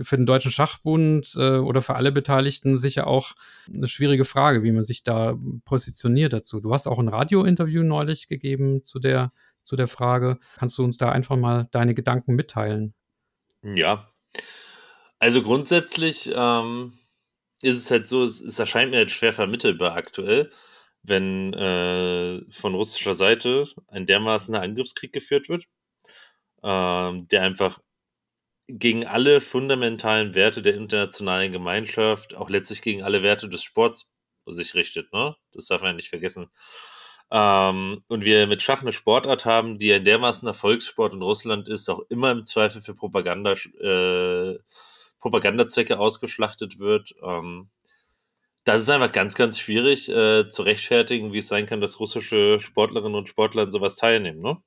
für den Deutschen Schachbund äh, oder für alle Beteiligten sicher auch eine schwierige Frage, wie man sich da positioniert dazu. Du hast auch ein Radiointerview neulich gegeben zu der, zu der Frage. Kannst du uns da einfach mal deine Gedanken mitteilen? Ja. Also grundsätzlich ähm, ist es halt so, es, es erscheint mir halt schwer vermittelbar aktuell, wenn äh, von russischer Seite ein dermaßen Angriffskrieg geführt wird ähm, der einfach gegen alle fundamentalen Werte der internationalen Gemeinschaft, auch letztlich gegen alle Werte des Sports sich richtet. Ne? Das darf man nicht vergessen. Ähm, und wir mit Schach eine Sportart haben, die ein dermaßen Erfolgssport in Russland ist, auch immer im Zweifel für Propaganda, äh, Propagandazwecke ausgeschlachtet wird. Ähm, das ist einfach ganz, ganz schwierig äh, zu rechtfertigen, wie es sein kann, dass russische Sportlerinnen und Sportler an sowas teilnehmen. Ne?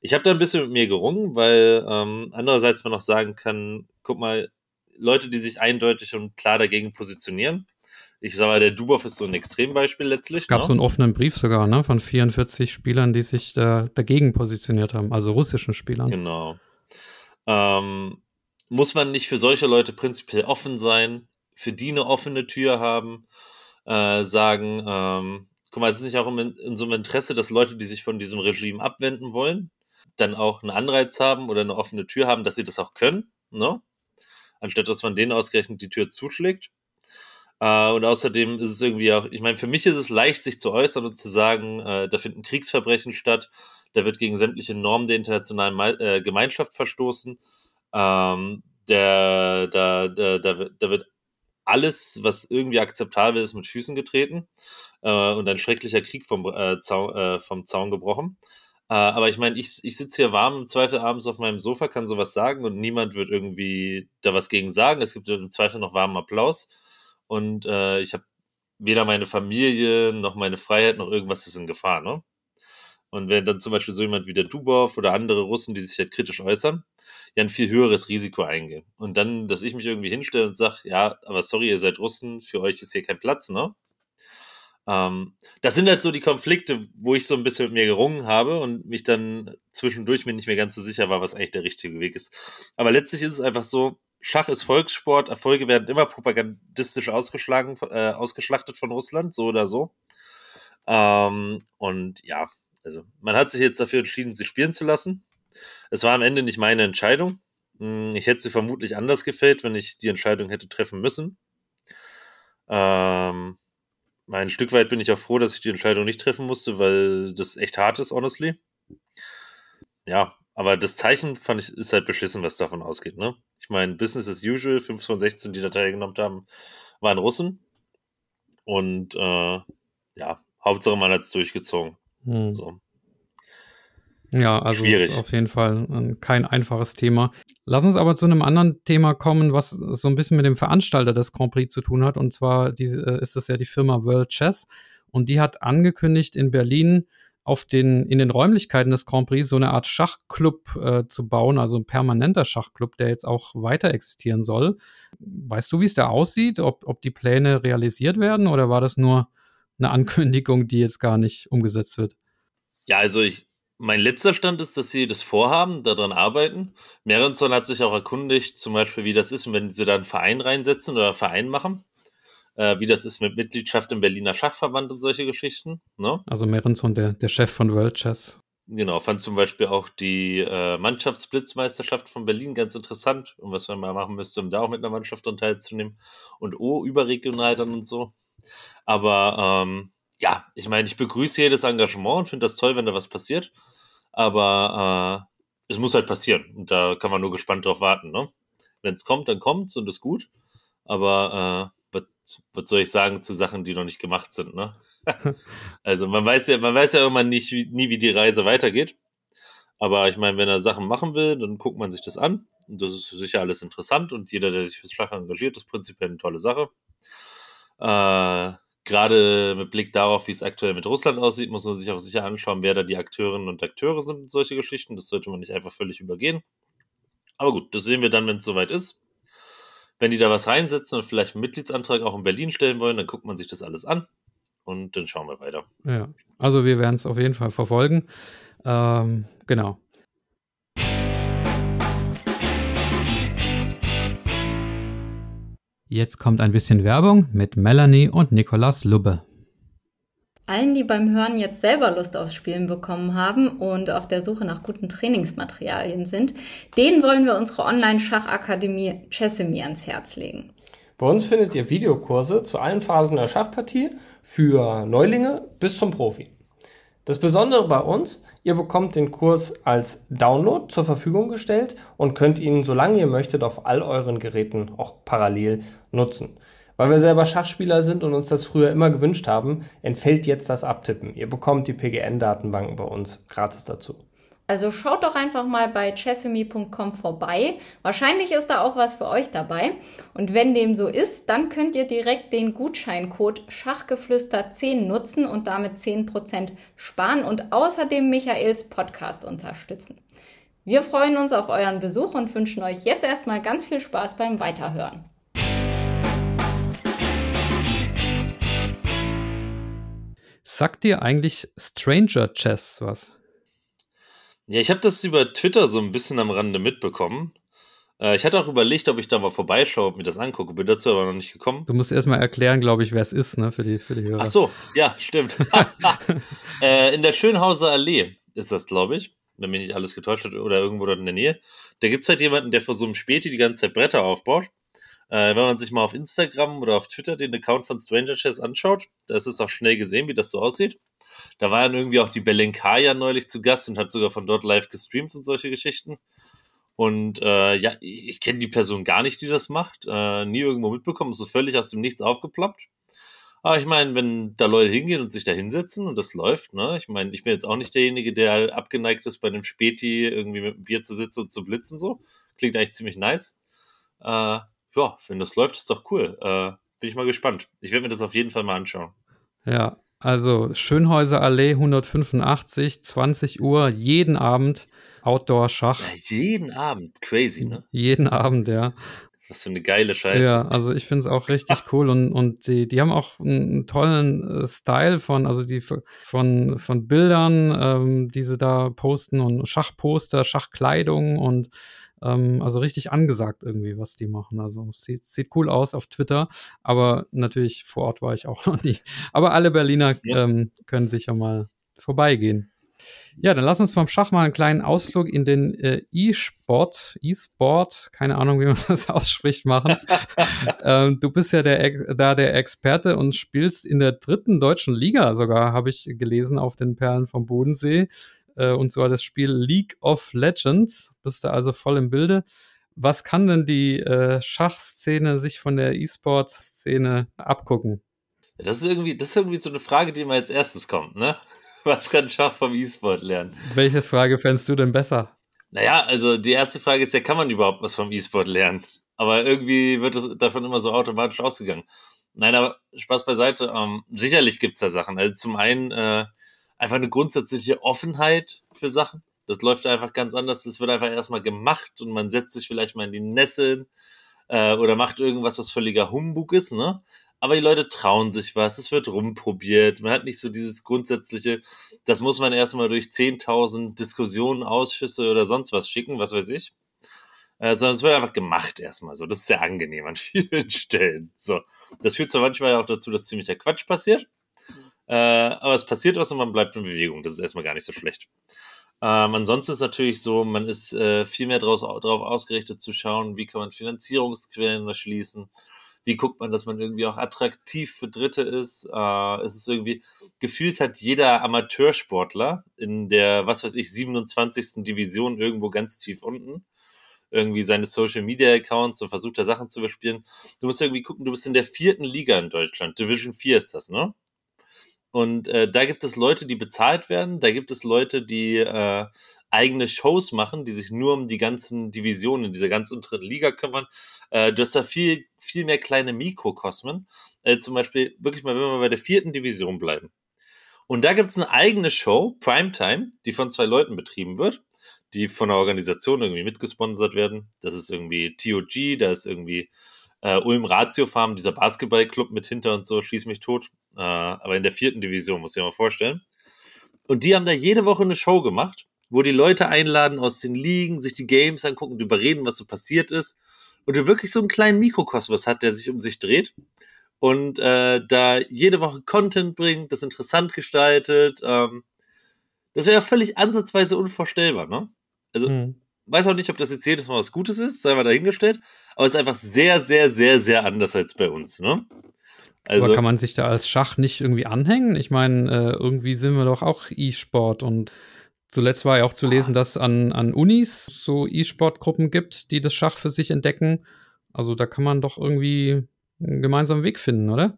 Ich habe da ein bisschen mit mir gerungen, weil ähm, andererseits man auch sagen kann, guck mal, Leute, die sich eindeutig und klar dagegen positionieren, ich sag mal, der Dubov ist so ein Extrembeispiel letztlich. Es gab ne? so einen offenen Brief sogar, ne, von 44 Spielern, die sich da, dagegen positioniert haben, also russischen Spielern. Genau. Ähm, muss man nicht für solche Leute prinzipiell offen sein, für die eine offene Tür haben, äh, sagen, ähm, guck mal, es ist nicht auch in, in so einem Interesse, dass Leute, die sich von diesem Regime abwenden wollen, dann auch einen Anreiz haben oder eine offene Tür haben, dass sie das auch können, ne? Anstatt dass man denen ausgerechnet die Tür zuschlägt. Äh, und außerdem ist es irgendwie auch, ich meine, für mich ist es leicht, sich zu äußern und zu sagen, äh, da finden Kriegsverbrechen statt, da wird gegen sämtliche Normen der internationalen Me äh, Gemeinschaft verstoßen. Ähm, der, da, da, da, da wird alles, was irgendwie akzeptabel ist, mit Füßen getreten äh, und ein schrecklicher Krieg vom, äh, Zaun, äh, vom Zaun gebrochen. Äh, aber ich meine, ich, ich sitze hier warm im Zweifel abends auf meinem Sofa, kann sowas sagen und niemand wird irgendwie da was gegen sagen. Es gibt im Zweifel noch warmen Applaus und äh, ich habe weder meine Familie noch meine Freiheit noch irgendwas ist in Gefahr, ne? Und wenn dann zum Beispiel so jemand wie der Dubov oder andere Russen, die sich halt kritisch äußern, ja ein viel höheres Risiko eingehen. Und dann, dass ich mich irgendwie hinstelle und sage, ja, aber sorry, ihr seid Russen, für euch ist hier kein Platz, ne? Ähm, das sind halt so die Konflikte, wo ich so ein bisschen mit mir gerungen habe und mich dann zwischendurch mir nicht mehr ganz so sicher war, was eigentlich der richtige Weg ist. Aber letztlich ist es einfach so, Schach ist Volkssport, Erfolge werden immer propagandistisch ausgeschlagen, äh, ausgeschlachtet von Russland, so oder so. Ähm, und ja, also man hat sich jetzt dafür entschieden, sie spielen zu lassen. Es war am Ende nicht meine Entscheidung. Hm, ich hätte sie vermutlich anders gefällt, wenn ich die Entscheidung hätte treffen müssen. Ähm, ein Stück weit bin ich auch froh, dass ich die Entscheidung nicht treffen musste, weil das echt hart ist, honestly. Ja, aber das Zeichen fand ich, ist halt beschissen, was davon ausgeht, ne? Ich meine, Business as usual, 5 von 16, die da teilgenommen haben, waren Russen. Und äh, ja, Hauptsache man hat es durchgezogen. Hm. So. Ja, also Schwierig. ist auf jeden Fall kein einfaches Thema. Lass uns aber zu einem anderen Thema kommen, was so ein bisschen mit dem Veranstalter des Grand Prix zu tun hat. Und zwar die, äh, ist das ja die Firma World Chess. Und die hat angekündigt, in Berlin auf den, in den Räumlichkeiten des Grand Prix so eine Art Schachclub äh, zu bauen, also ein permanenter Schachclub, der jetzt auch weiter existieren soll. Weißt du, wie es da aussieht? Ob, ob die Pläne realisiert werden oder war das nur eine Ankündigung, die jetzt gar nicht umgesetzt wird? Ja, also ich, mein letzter Stand ist, dass sie das vorhaben, daran arbeiten. Merenson hat sich auch erkundigt, zum Beispiel, wie das ist, wenn sie da einen Verein reinsetzen oder einen Verein machen. Äh, wie das ist mit Mitgliedschaft im Berliner Schachverband und solche Geschichten. Ne? Also Merenson, der, der Chef von World Chess. Genau, fand zum Beispiel auch die äh, Mannschaftsblitzmeisterschaft von Berlin ganz interessant und was man mal machen müsste, um da auch mit einer Mannschaft dran teilzunehmen. Und oh, überregional dann und so. Aber ähm, ja, ich meine, ich begrüße jedes Engagement und finde das toll, wenn da was passiert. Aber äh, es muss halt passieren. Und da kann man nur gespannt drauf warten. Ne? Wenn es kommt, dann kommt es und ist gut. Aber äh, was, soll ich sagen zu Sachen, die noch nicht gemacht sind? Ne? (laughs) also man weiß ja, man weiß ja immer nicht, wie, nie, wie die Reise weitergeht. Aber ich meine, wenn er Sachen machen will, dann guckt man sich das an. Und das ist sicher alles interessant. Und jeder, der sich fürs Schach engagiert, ist prinzipiell eine tolle Sache. Äh, gerade mit Blick darauf, wie es aktuell mit Russland aussieht, muss man sich auch sicher anschauen, wer da die Akteurinnen und Akteure sind und solche Geschichten. Das sollte man nicht einfach völlig übergehen. Aber gut, das sehen wir dann, wenn es soweit ist. Wenn die da was reinsetzen und vielleicht einen Mitgliedsantrag auch in Berlin stellen wollen, dann guckt man sich das alles an und dann schauen wir weiter. Ja, also wir werden es auf jeden Fall verfolgen. Ähm, genau. Jetzt kommt ein bisschen Werbung mit Melanie und Nikolas Lubbe. Allen, die beim Hören jetzt selber Lust aufs Spielen bekommen haben und auf der Suche nach guten Trainingsmaterialien sind, denen wollen wir unsere Online-Schachakademie Chessemy ans Herz legen. Bei uns findet ihr Videokurse zu allen Phasen der Schachpartie für Neulinge bis zum Profi. Das Besondere bei uns, ihr bekommt den Kurs als Download zur Verfügung gestellt und könnt ihn, solange ihr möchtet, auf all euren Geräten auch parallel nutzen. Weil wir selber Schachspieler sind und uns das früher immer gewünscht haben, entfällt jetzt das Abtippen. Ihr bekommt die PGN-Datenbanken bei uns gratis dazu. Also schaut doch einfach mal bei chessemy.com vorbei. Wahrscheinlich ist da auch was für euch dabei. Und wenn dem so ist, dann könnt ihr direkt den Gutscheincode Schachgeflüster10 nutzen und damit 10% sparen und außerdem Michaels Podcast unterstützen. Wir freuen uns auf euren Besuch und wünschen euch jetzt erstmal ganz viel Spaß beim Weiterhören. Sagt dir eigentlich Stranger Chess was? Ja, ich habe das über Twitter so ein bisschen am Rande mitbekommen. Äh, ich hatte auch überlegt, ob ich da mal vorbeischaue, ob mir das angucke, bin dazu aber noch nicht gekommen. Du musst erstmal erklären, glaube ich, wer es ist, ne, für die, für die Hörer. Ach so, ja, stimmt. (laughs) äh, in der Schönhauser Allee ist das, glaube ich, wenn mich nicht alles getäuscht hat, oder irgendwo dort in der Nähe. Da gibt es halt jemanden, der vor so einem Späti die ganze Zeit Bretter aufbaut. Äh, wenn man sich mal auf Instagram oder auf Twitter den Account von Stranger Chess anschaut, da ist es auch schnell gesehen, wie das so aussieht. Da war dann irgendwie auch die Belenkaya neulich zu Gast und hat sogar von dort live gestreamt und solche Geschichten. Und äh, ja, ich, kenne die Person gar nicht, die das macht. Äh, nie irgendwo mitbekommen. Ist völlig aus dem Nichts aufgeploppt. Aber ich meine, wenn da Leute hingehen und sich da hinsetzen und das läuft, ne? Ich meine, ich bin jetzt auch nicht derjenige, der abgeneigt ist, bei einem Späti irgendwie mit einem Bier zu sitzen und zu blitzen so. Klingt eigentlich ziemlich nice. Äh, ja, wenn das läuft, ist doch cool. Äh, bin ich mal gespannt. Ich werde mir das auf jeden Fall mal anschauen. Ja, also Schönhäuser Allee 185, 20 Uhr, jeden Abend Outdoor-Schach. Ja, jeden Abend, crazy, ne? Jeden Abend, ja. Was für eine geile Scheiße. Ja, also ich finde es auch richtig cool und, und die, die haben auch einen tollen äh, Style von, also die von, von Bildern, ähm, die sie da posten und Schachposter, Schachkleidung und ähm, also richtig angesagt irgendwie, was die machen. Also sieht, sieht cool aus auf Twitter, aber natürlich vor Ort war ich auch (laughs) noch nie. Aber alle Berliner ja. ähm, können sicher mal vorbeigehen. Ja, dann lass uns vom Schach mal einen kleinen Ausflug in den äh, E-Sport, E-Sport, keine Ahnung, wie man (laughs) das ausspricht, machen. (laughs) ähm, du bist ja der, da der Experte und spielst in der dritten deutschen Liga sogar, habe ich gelesen, auf den Perlen vom Bodensee äh, und zwar das Spiel League of Legends. Bist du also voll im Bilde. Was kann denn die äh, Schachszene sich von der E-Sport-Szene abgucken? Das ist, irgendwie, das ist irgendwie so eine Frage, die mir als erstes kommt, ne? (laughs) Was kann Schach vom E-Sport lernen? Welche Frage fändest du denn besser? Naja, also die erste Frage ist ja, kann man überhaupt was vom E-Sport lernen? Aber irgendwie wird es davon immer so automatisch ausgegangen. Nein, aber Spaß beiseite. Ähm, sicherlich gibt es da Sachen. Also zum einen äh, einfach eine grundsätzliche Offenheit für Sachen. Das läuft einfach ganz anders. Das wird einfach erstmal gemacht und man setzt sich vielleicht mal in die Nesseln äh, oder macht irgendwas, was völliger Humbug ist, ne? Aber die Leute trauen sich was, es wird rumprobiert. Man hat nicht so dieses grundsätzliche, das muss man erstmal durch 10.000 Diskussionen, Ausschüsse oder sonst was schicken, was weiß ich. Äh, sondern es wird einfach gemacht erstmal so. Das ist sehr angenehm an (laughs) vielen Stellen. So. Das führt zwar manchmal auch dazu, dass ziemlicher Quatsch passiert. Äh, aber es passiert was und man bleibt in Bewegung. Das ist erstmal gar nicht so schlecht. Ähm, ansonsten ist es natürlich so, man ist äh, viel mehr darauf ausgerichtet zu schauen, wie kann man Finanzierungsquellen erschließen, wie guckt man, dass man irgendwie auch attraktiv für Dritte ist. Äh, es ist irgendwie, gefühlt hat jeder Amateursportler in der, was weiß ich, 27. Division irgendwo ganz tief unten irgendwie seine Social Media Accounts und versucht da Sachen zu bespielen. Du musst irgendwie gucken, du bist in der vierten Liga in Deutschland. Division 4 ist das, ne? Und äh, da gibt es Leute, die bezahlt werden, da gibt es Leute, die äh, eigene Shows machen, die sich nur um die ganzen Divisionen in dieser ganz unteren Liga kümmern. Äh, du hast da viel, viel mehr kleine Mikrokosmen. Äh, zum Beispiel, wirklich mal, wenn wir bei der vierten Division bleiben. Und da gibt es eine eigene Show, Primetime, die von zwei Leuten betrieben wird, die von einer Organisation irgendwie mitgesponsert werden. Das ist irgendwie TOG, da ist irgendwie äh, Ulm Ratio Farm, dieser Basketballclub mit hinter und so, schieß mich tot. Äh, aber in der vierten Division, muss ich mir mal vorstellen. Und die haben da jede Woche eine Show gemacht, wo die Leute einladen aus den Ligen, sich die Games angucken und überreden, was so passiert ist. Und du wirklich so einen kleinen Mikrokosmos hat, der sich um sich dreht. Und äh, da jede Woche Content bringt, das interessant gestaltet. Ähm, das wäre ja völlig ansatzweise unvorstellbar, ne? Also, hm weiß auch nicht, ob das jetzt jedes Mal was Gutes ist, sei mal dahingestellt, aber es ist einfach sehr, sehr, sehr, sehr anders als bei uns. Ne? Also, Aber kann man sich da als Schach nicht irgendwie anhängen? Ich meine, äh, irgendwie sind wir doch auch E-Sport und zuletzt war ja auch zu lesen, dass an, an Unis so E-Sport-Gruppen gibt, die das Schach für sich entdecken. Also da kann man doch irgendwie einen gemeinsamen Weg finden, oder?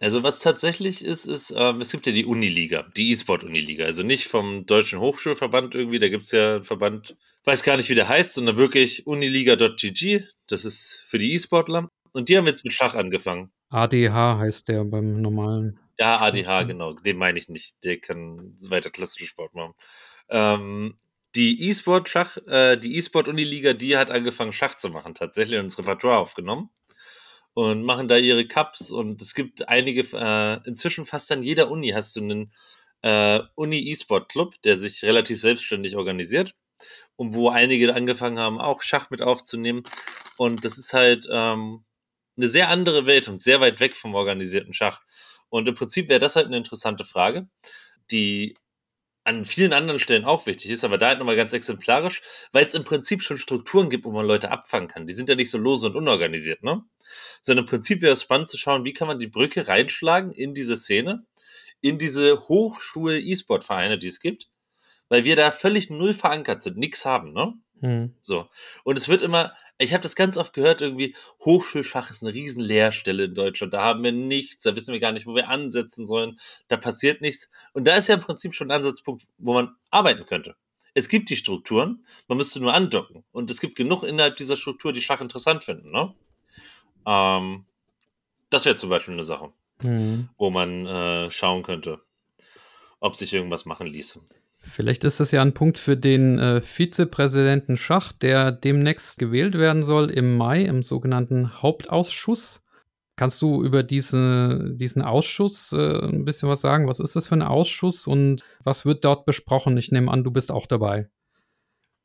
Also was tatsächlich ist, ist, ähm, es gibt ja die Uniliga, die E-Sport-Uniliga. Also nicht vom Deutschen Hochschulverband irgendwie, da gibt es ja einen Verband, weiß gar nicht, wie der heißt, sondern wirklich uniliga.gg. Das ist für die E-Sportler. Und die haben jetzt mit Schach angefangen. ADH heißt der beim normalen. Ja, ADH, genau. Den meine ich nicht. Der kann weiter klassischen Sport machen. Ähm, die E-Sport-Schach, äh, die E-Sport-Uniliga, die hat angefangen, Schach zu machen, tatsächlich und ins Repertoire aufgenommen und machen da ihre Cups. Und es gibt einige, äh, inzwischen fast an jeder Uni hast du einen äh, Uni-E-Sport-Club, der sich relativ selbstständig organisiert und wo einige angefangen haben, auch Schach mit aufzunehmen. Und das ist halt ähm, eine sehr andere Welt und sehr weit weg vom organisierten Schach. Und im Prinzip wäre das halt eine interessante Frage, die an vielen anderen Stellen auch wichtig ist, aber da halt nochmal ganz exemplarisch, weil es im Prinzip schon Strukturen gibt, wo man Leute abfangen kann. Die sind ja nicht so lose und unorganisiert, ne? Sondern im Prinzip wäre es spannend zu schauen, wie kann man die Brücke reinschlagen in diese Szene, in diese Hochschul-E-Sport-Vereine, die es gibt, weil wir da völlig null verankert sind, nichts haben, ne? Hm. So. Und es wird immer, ich habe das ganz oft gehört, irgendwie, Hochschulschach ist eine riesen Leerstelle in Deutschland. Da haben wir nichts, da wissen wir gar nicht, wo wir ansetzen sollen. Da passiert nichts. Und da ist ja im Prinzip schon ein Ansatzpunkt, wo man arbeiten könnte. Es gibt die Strukturen, man müsste nur andocken. Und es gibt genug innerhalb dieser Struktur, die Schach interessant finden. Ne? Ähm, das wäre zum Beispiel eine Sache, mhm. wo man äh, schauen könnte, ob sich irgendwas machen ließe. Vielleicht ist das ja ein Punkt für den äh, Vizepräsidenten Schach, der demnächst gewählt werden soll im Mai im sogenannten Hauptausschuss. Kannst du über diese, diesen Ausschuss äh, ein bisschen was sagen? Was ist das für ein Ausschuss und was wird dort besprochen? Ich nehme an, du bist auch dabei.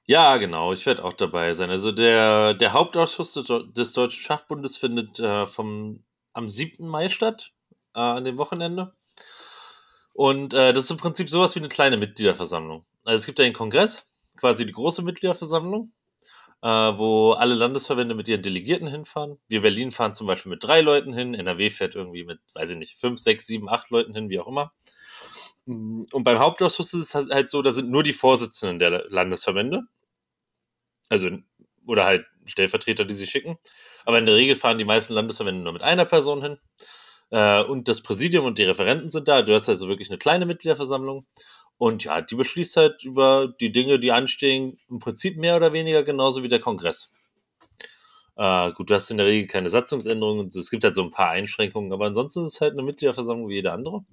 Ja, genau, ich werde auch dabei sein. Also der, der Hauptausschuss des Deutschen Schachbundes findet äh, vom, am 7. Mai statt, äh, an dem Wochenende. Und äh, das ist im Prinzip sowas wie eine kleine Mitgliederversammlung. Also es gibt ja den Kongress, quasi die große Mitgliederversammlung, äh, wo alle Landesverbände mit ihren Delegierten hinfahren. Wir Berlin fahren zum Beispiel mit drei Leuten hin, NRW fährt irgendwie mit, weiß ich nicht, fünf, sechs, sieben, acht Leuten hin, wie auch immer. Und beim Hauptausschuss ist es halt so, da sind nur die Vorsitzenden der Landesverbände. Also, oder halt Stellvertreter, die sie schicken. Aber in der Regel fahren die meisten Landesverbände nur mit einer Person hin. Äh, und das Präsidium und die Referenten sind da. Du hast also wirklich eine kleine Mitgliederversammlung. Und ja, die beschließt halt über die Dinge, die anstehen, im Prinzip mehr oder weniger genauso wie der Kongress. Äh, gut, du hast in der Regel keine Satzungsänderungen es gibt halt so ein paar Einschränkungen, aber ansonsten ist es halt eine Mitgliederversammlung wie jede andere.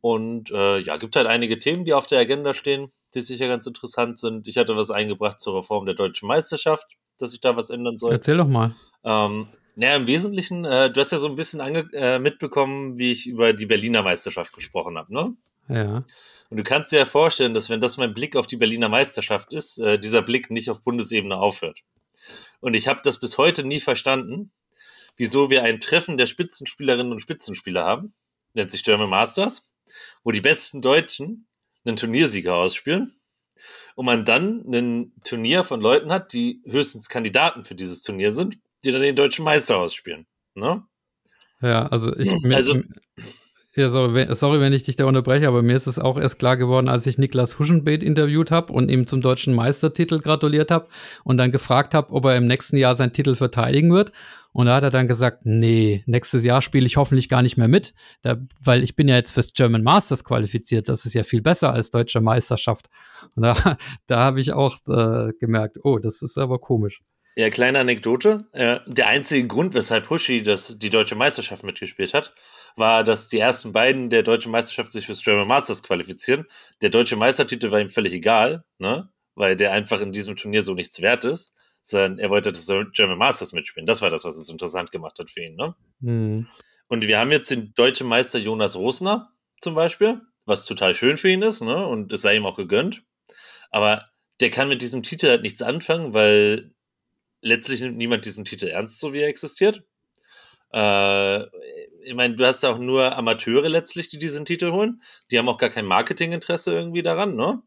Und äh, ja, gibt halt einige Themen, die auf der Agenda stehen, die sicher ganz interessant sind. Ich hatte was eingebracht zur Reform der deutschen Meisterschaft, dass sich da was ändern soll. Erzähl doch mal. Ähm, naja, im Wesentlichen, äh, du hast ja so ein bisschen ange äh, mitbekommen, wie ich über die Berliner Meisterschaft gesprochen habe, ne? Ja. Und du kannst dir ja vorstellen, dass wenn das mein Blick auf die Berliner Meisterschaft ist, äh, dieser Blick nicht auf Bundesebene aufhört. Und ich habe das bis heute nie verstanden, wieso wir ein Treffen der Spitzenspielerinnen und Spitzenspieler haben, nennt sich German Masters, wo die besten Deutschen einen Turniersieger ausspielen und man dann ein Turnier von Leuten hat, die höchstens Kandidaten für dieses Turnier sind die dann den deutschen Meister ausspielen. Ne? Ja, also ich. Also, ja, sorry, sorry, wenn ich dich da unterbreche, aber mir ist es auch erst klar geworden, als ich Niklas Huschenbeet interviewt habe und ihm zum deutschen Meistertitel gratuliert habe und dann gefragt habe, ob er im nächsten Jahr seinen Titel verteidigen wird. Und da hat er dann gesagt, nee, nächstes Jahr spiele ich hoffentlich gar nicht mehr mit, da, weil ich bin ja jetzt fürs German Masters qualifiziert. Das ist ja viel besser als deutsche Meisterschaft. Und da, (laughs) da habe ich auch äh, gemerkt, oh, das ist aber komisch. Ja, kleine Anekdote. Äh, der einzige Grund, weshalb Hushi das, die deutsche Meisterschaft mitgespielt hat, war, dass die ersten beiden der deutschen Meisterschaft sich fürs German Masters qualifizieren. Der deutsche Meistertitel war ihm völlig egal, ne? weil der einfach in diesem Turnier so nichts wert ist, sondern er wollte das German Masters mitspielen. Das war das, was es interessant gemacht hat für ihn. Ne? Mhm. Und wir haben jetzt den deutschen Meister Jonas Rosner zum Beispiel, was total schön für ihn ist ne? und es sei ihm auch gegönnt. Aber der kann mit diesem Titel halt nichts anfangen, weil letztlich nimmt niemand diesen Titel ernst, so wie er existiert. Äh, ich meine, du hast auch nur Amateure letztlich, die diesen Titel holen. Die haben auch gar kein Marketinginteresse irgendwie daran, ne?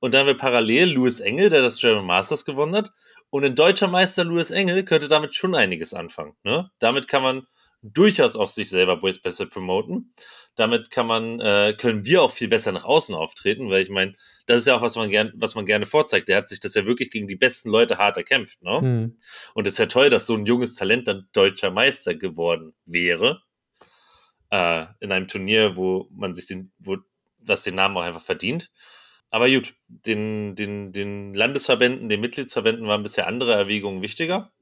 Und dann haben wir parallel Louis Engel, der das German Masters gewonnen hat. Und ein deutscher Meister Louis Engel könnte damit schon einiges anfangen. Ne? Damit kann man durchaus auch sich selber besser promoten. Damit kann man, äh, können wir auch viel besser nach außen auftreten, weil ich meine, das ist ja auch, was man gern, was man gerne vorzeigt. Der hat sich das ja wirklich gegen die besten Leute hart erkämpft, ne? Mhm. Und es ist ja toll, dass so ein junges Talent dann deutscher Meister geworden wäre. Äh, in einem Turnier, wo man sich den, wo, was den Namen auch einfach verdient. Aber gut, den, den, den Landesverbänden, den Mitgliedsverbänden waren bisher andere Erwägungen wichtiger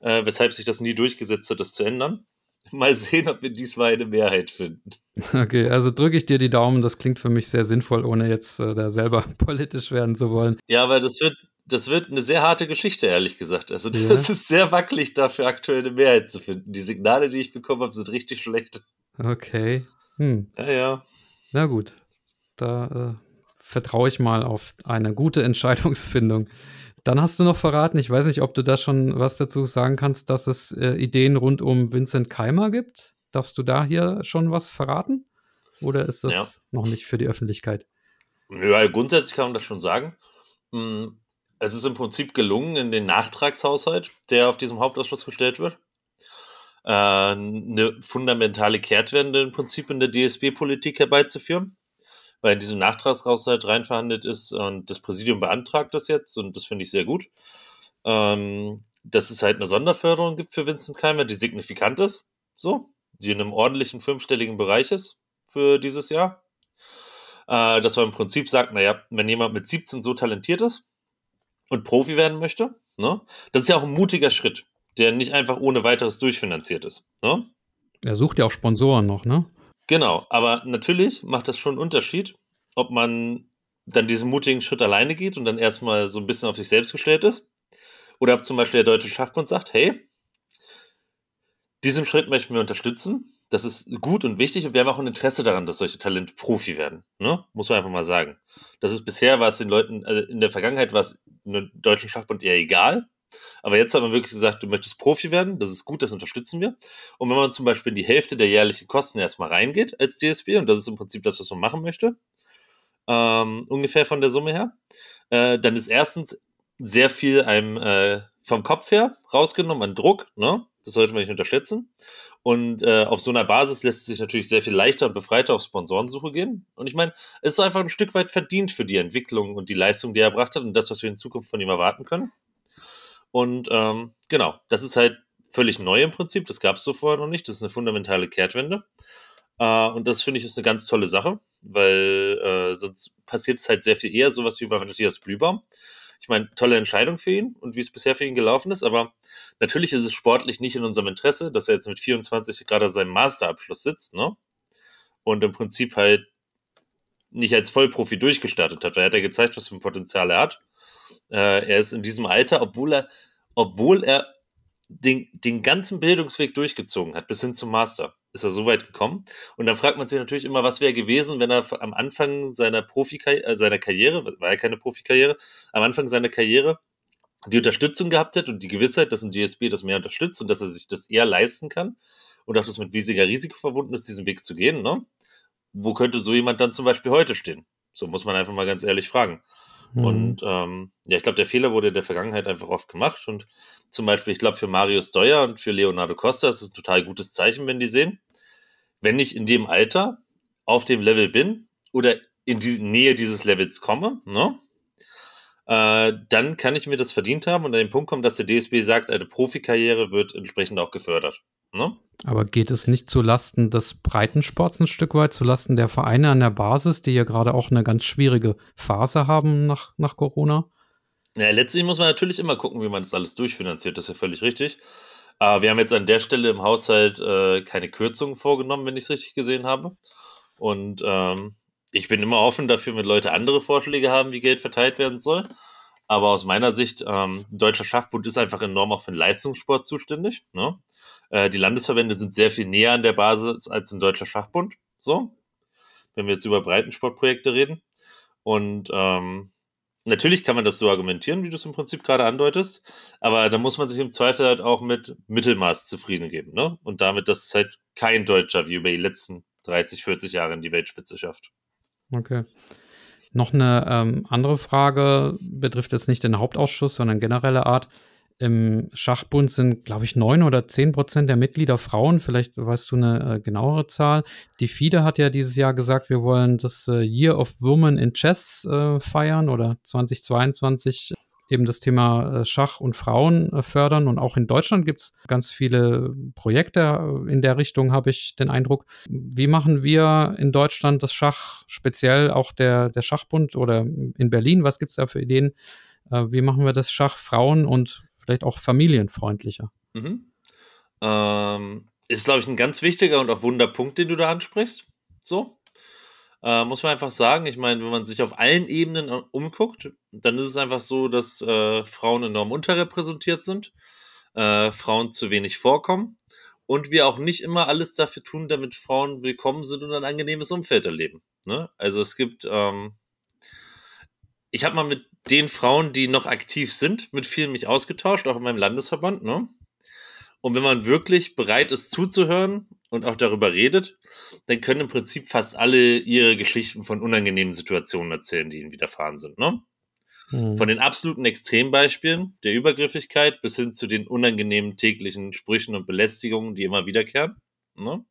äh, weshalb sich das nie durchgesetzt hat, das zu ändern. (laughs) Mal sehen, ob wir diesmal eine Mehrheit finden. Okay, also drücke ich dir die Daumen. Das klingt für mich sehr sinnvoll, ohne jetzt äh, da selber (laughs) politisch werden zu wollen. Ja, aber das wird, das wird eine sehr harte Geschichte, ehrlich gesagt. Also, ja. das ist sehr wackelig, dafür aktuell eine Mehrheit zu finden. Die Signale, die ich bekommen habe, sind richtig schlecht. Okay. Hm. Ja, ja. Na gut. Da äh, vertraue ich mal auf eine gute (laughs) Entscheidungsfindung. Dann hast du noch verraten, ich weiß nicht, ob du da schon was dazu sagen kannst, dass es äh, Ideen rund um Vincent Keimer gibt. Darfst du da hier schon was verraten? Oder ist das ja. noch nicht für die Öffentlichkeit? Ja, grundsätzlich kann man das schon sagen. Hm, es ist im Prinzip gelungen, in den Nachtragshaushalt, der auf diesem Hauptausschuss gestellt wird, äh, eine fundamentale Kehrtwende im Prinzip in der DSB-Politik herbeizuführen weil in diesem Nachtragshaushalt reinverhandelt ist und das Präsidium beantragt das jetzt und das finde ich sehr gut. Ähm, dass es halt eine Sonderförderung gibt für Vincent Keimer, die signifikant ist, so, die in einem ordentlichen fünfstelligen Bereich ist für dieses Jahr. Äh, dass man im Prinzip sagt, naja, wenn jemand mit 17 so talentiert ist und Profi werden möchte, ne, das ist ja auch ein mutiger Schritt, der nicht einfach ohne weiteres durchfinanziert ist. Ne? Er sucht ja auch Sponsoren noch, ne? Genau, aber natürlich macht das schon einen Unterschied, ob man dann diesen mutigen Schritt alleine geht und dann erstmal so ein bisschen auf sich selbst gestellt ist. Oder ob zum Beispiel der Deutsche Schachbund sagt, hey, diesen Schritt möchten wir unterstützen. Das ist gut und wichtig und wir haben auch ein Interesse daran, dass solche Talente Profi werden. Ne? Muss man einfach mal sagen. Das ist bisher, war es den Leuten, also in der Vergangenheit war es im Deutschen Schachbund eher egal. Aber jetzt hat man wirklich gesagt, du möchtest Profi werden, das ist gut, das unterstützen wir. Und wenn man zum Beispiel in die Hälfte der jährlichen Kosten erstmal reingeht als DSB, und das ist im Prinzip das, was man machen möchte, ähm, ungefähr von der Summe her, äh, dann ist erstens sehr viel einem äh, vom Kopf her rausgenommen an Druck, ne? Das sollte man nicht unterschätzen. Und äh, auf so einer Basis lässt es sich natürlich sehr viel leichter und befreiter auf Sponsorensuche gehen. Und ich meine, es ist einfach ein Stück weit verdient für die Entwicklung und die Leistung, die er erbracht hat und das, was wir in Zukunft von ihm erwarten können. Und ähm, genau, das ist halt völlig neu im Prinzip. Das gab es so vorher noch nicht. Das ist eine fundamentale Kehrtwende. Äh, und das finde ich ist eine ganz tolle Sache, weil äh, sonst passiert es halt sehr viel eher sowas wie bei Matthias Blübaum. Ich meine, tolle Entscheidung für ihn und wie es bisher für ihn gelaufen ist, aber natürlich ist es sportlich nicht in unserem Interesse, dass er jetzt mit 24 gerade seinem Masterabschluss sitzt, ne? Und im Prinzip halt nicht als Vollprofi durchgestartet hat, weil er hat ja gezeigt, was für ein Potenzial er hat. Äh, er ist in diesem Alter, obwohl er, obwohl er den, den ganzen Bildungsweg durchgezogen hat, bis hin zum Master, ist er so weit gekommen. Und dann fragt man sich natürlich immer, was wäre gewesen, wenn er am Anfang seiner Profi äh, seiner Karriere, war ja keine Profikarriere, am Anfang seiner Karriere die Unterstützung gehabt hätte und die Gewissheit, dass ein DSB das mehr unterstützt und dass er sich das eher leisten kann und auch das mit weniger Risiko verbunden ist, diesen Weg zu gehen, ne? Wo könnte so jemand dann zum Beispiel heute stehen? So muss man einfach mal ganz ehrlich fragen. Mhm. Und ähm, ja, ich glaube, der Fehler wurde in der Vergangenheit einfach oft gemacht. Und zum Beispiel, ich glaube, für Marius Steuer und für Leonardo Costa ist es ein total gutes Zeichen, wenn die sehen, wenn ich in dem Alter auf dem Level bin oder in die Nähe dieses Levels komme, ne? Äh, dann kann ich mir das verdient haben und an den Punkt kommen, dass der DSB sagt, eine Profikarriere wird entsprechend auch gefördert. Ne? Aber geht es nicht zu Lasten des Breitensports ein Stück weit, zu Lasten der Vereine an der Basis, die ja gerade auch eine ganz schwierige Phase haben nach, nach Corona? Ja, letztlich muss man natürlich immer gucken, wie man das alles durchfinanziert, das ist ja völlig richtig. Aber wir haben jetzt an der Stelle im Haushalt äh, keine Kürzungen vorgenommen, wenn ich es richtig gesehen habe. Und ähm, ich bin immer offen dafür, wenn Leute andere Vorschläge haben, wie Geld verteilt werden soll. Aber aus meiner Sicht, ähm, Deutscher Schachbund ist einfach enorm auch für den Leistungssport zuständig. Ne? Äh, die Landesverbände sind sehr viel näher an der Basis als ein Deutscher Schachbund. So, wenn wir jetzt über Breitensportprojekte reden. Und ähm, natürlich kann man das so argumentieren, wie du es im Prinzip gerade andeutest, aber da muss man sich im Zweifel halt auch mit Mittelmaß zufrieden geben. Ne? Und damit, dass es halt kein Deutscher wie über die letzten 30, 40 Jahre in die Weltspitze schafft. Okay. Noch eine ähm, andere Frage betrifft jetzt nicht den Hauptausschuss, sondern generelle Art. Im Schachbund sind, glaube ich, neun oder zehn Prozent der Mitglieder Frauen. Vielleicht weißt du eine äh, genauere Zahl. Die FIDE hat ja dieses Jahr gesagt, wir wollen das äh, Year of Women in Chess äh, feiern oder 2022 eben das Thema äh, Schach und Frauen äh, fördern. Und auch in Deutschland gibt es ganz viele Projekte äh, in der Richtung, habe ich den Eindruck. Wie machen wir in Deutschland das Schach, speziell auch der, der Schachbund oder in Berlin? Was gibt es da für Ideen? Wie machen wir das Schach Frauen und vielleicht auch familienfreundlicher? Mhm. Ähm, ist, glaube ich, ein ganz wichtiger und auch Wunderpunkt, den du da ansprichst. So. Äh, muss man einfach sagen. Ich meine, wenn man sich auf allen Ebenen äh, umguckt, dann ist es einfach so, dass äh, Frauen enorm unterrepräsentiert sind, äh, Frauen zu wenig vorkommen und wir auch nicht immer alles dafür tun, damit Frauen willkommen sind und ein angenehmes Umfeld erleben. Ne? Also es gibt, ähm, ich habe mal mit den Frauen, die noch aktiv sind, mit vielen mich ausgetauscht, auch in meinem Landesverband. Ne? Und wenn man wirklich bereit ist zuzuhören und auch darüber redet, dann können im Prinzip fast alle ihre Geschichten von unangenehmen Situationen erzählen, die ihnen widerfahren sind. Ne? Mhm. Von den absoluten Extrembeispielen der Übergriffigkeit bis hin zu den unangenehmen täglichen Sprüchen und Belästigungen, die immer wiederkehren. Ne?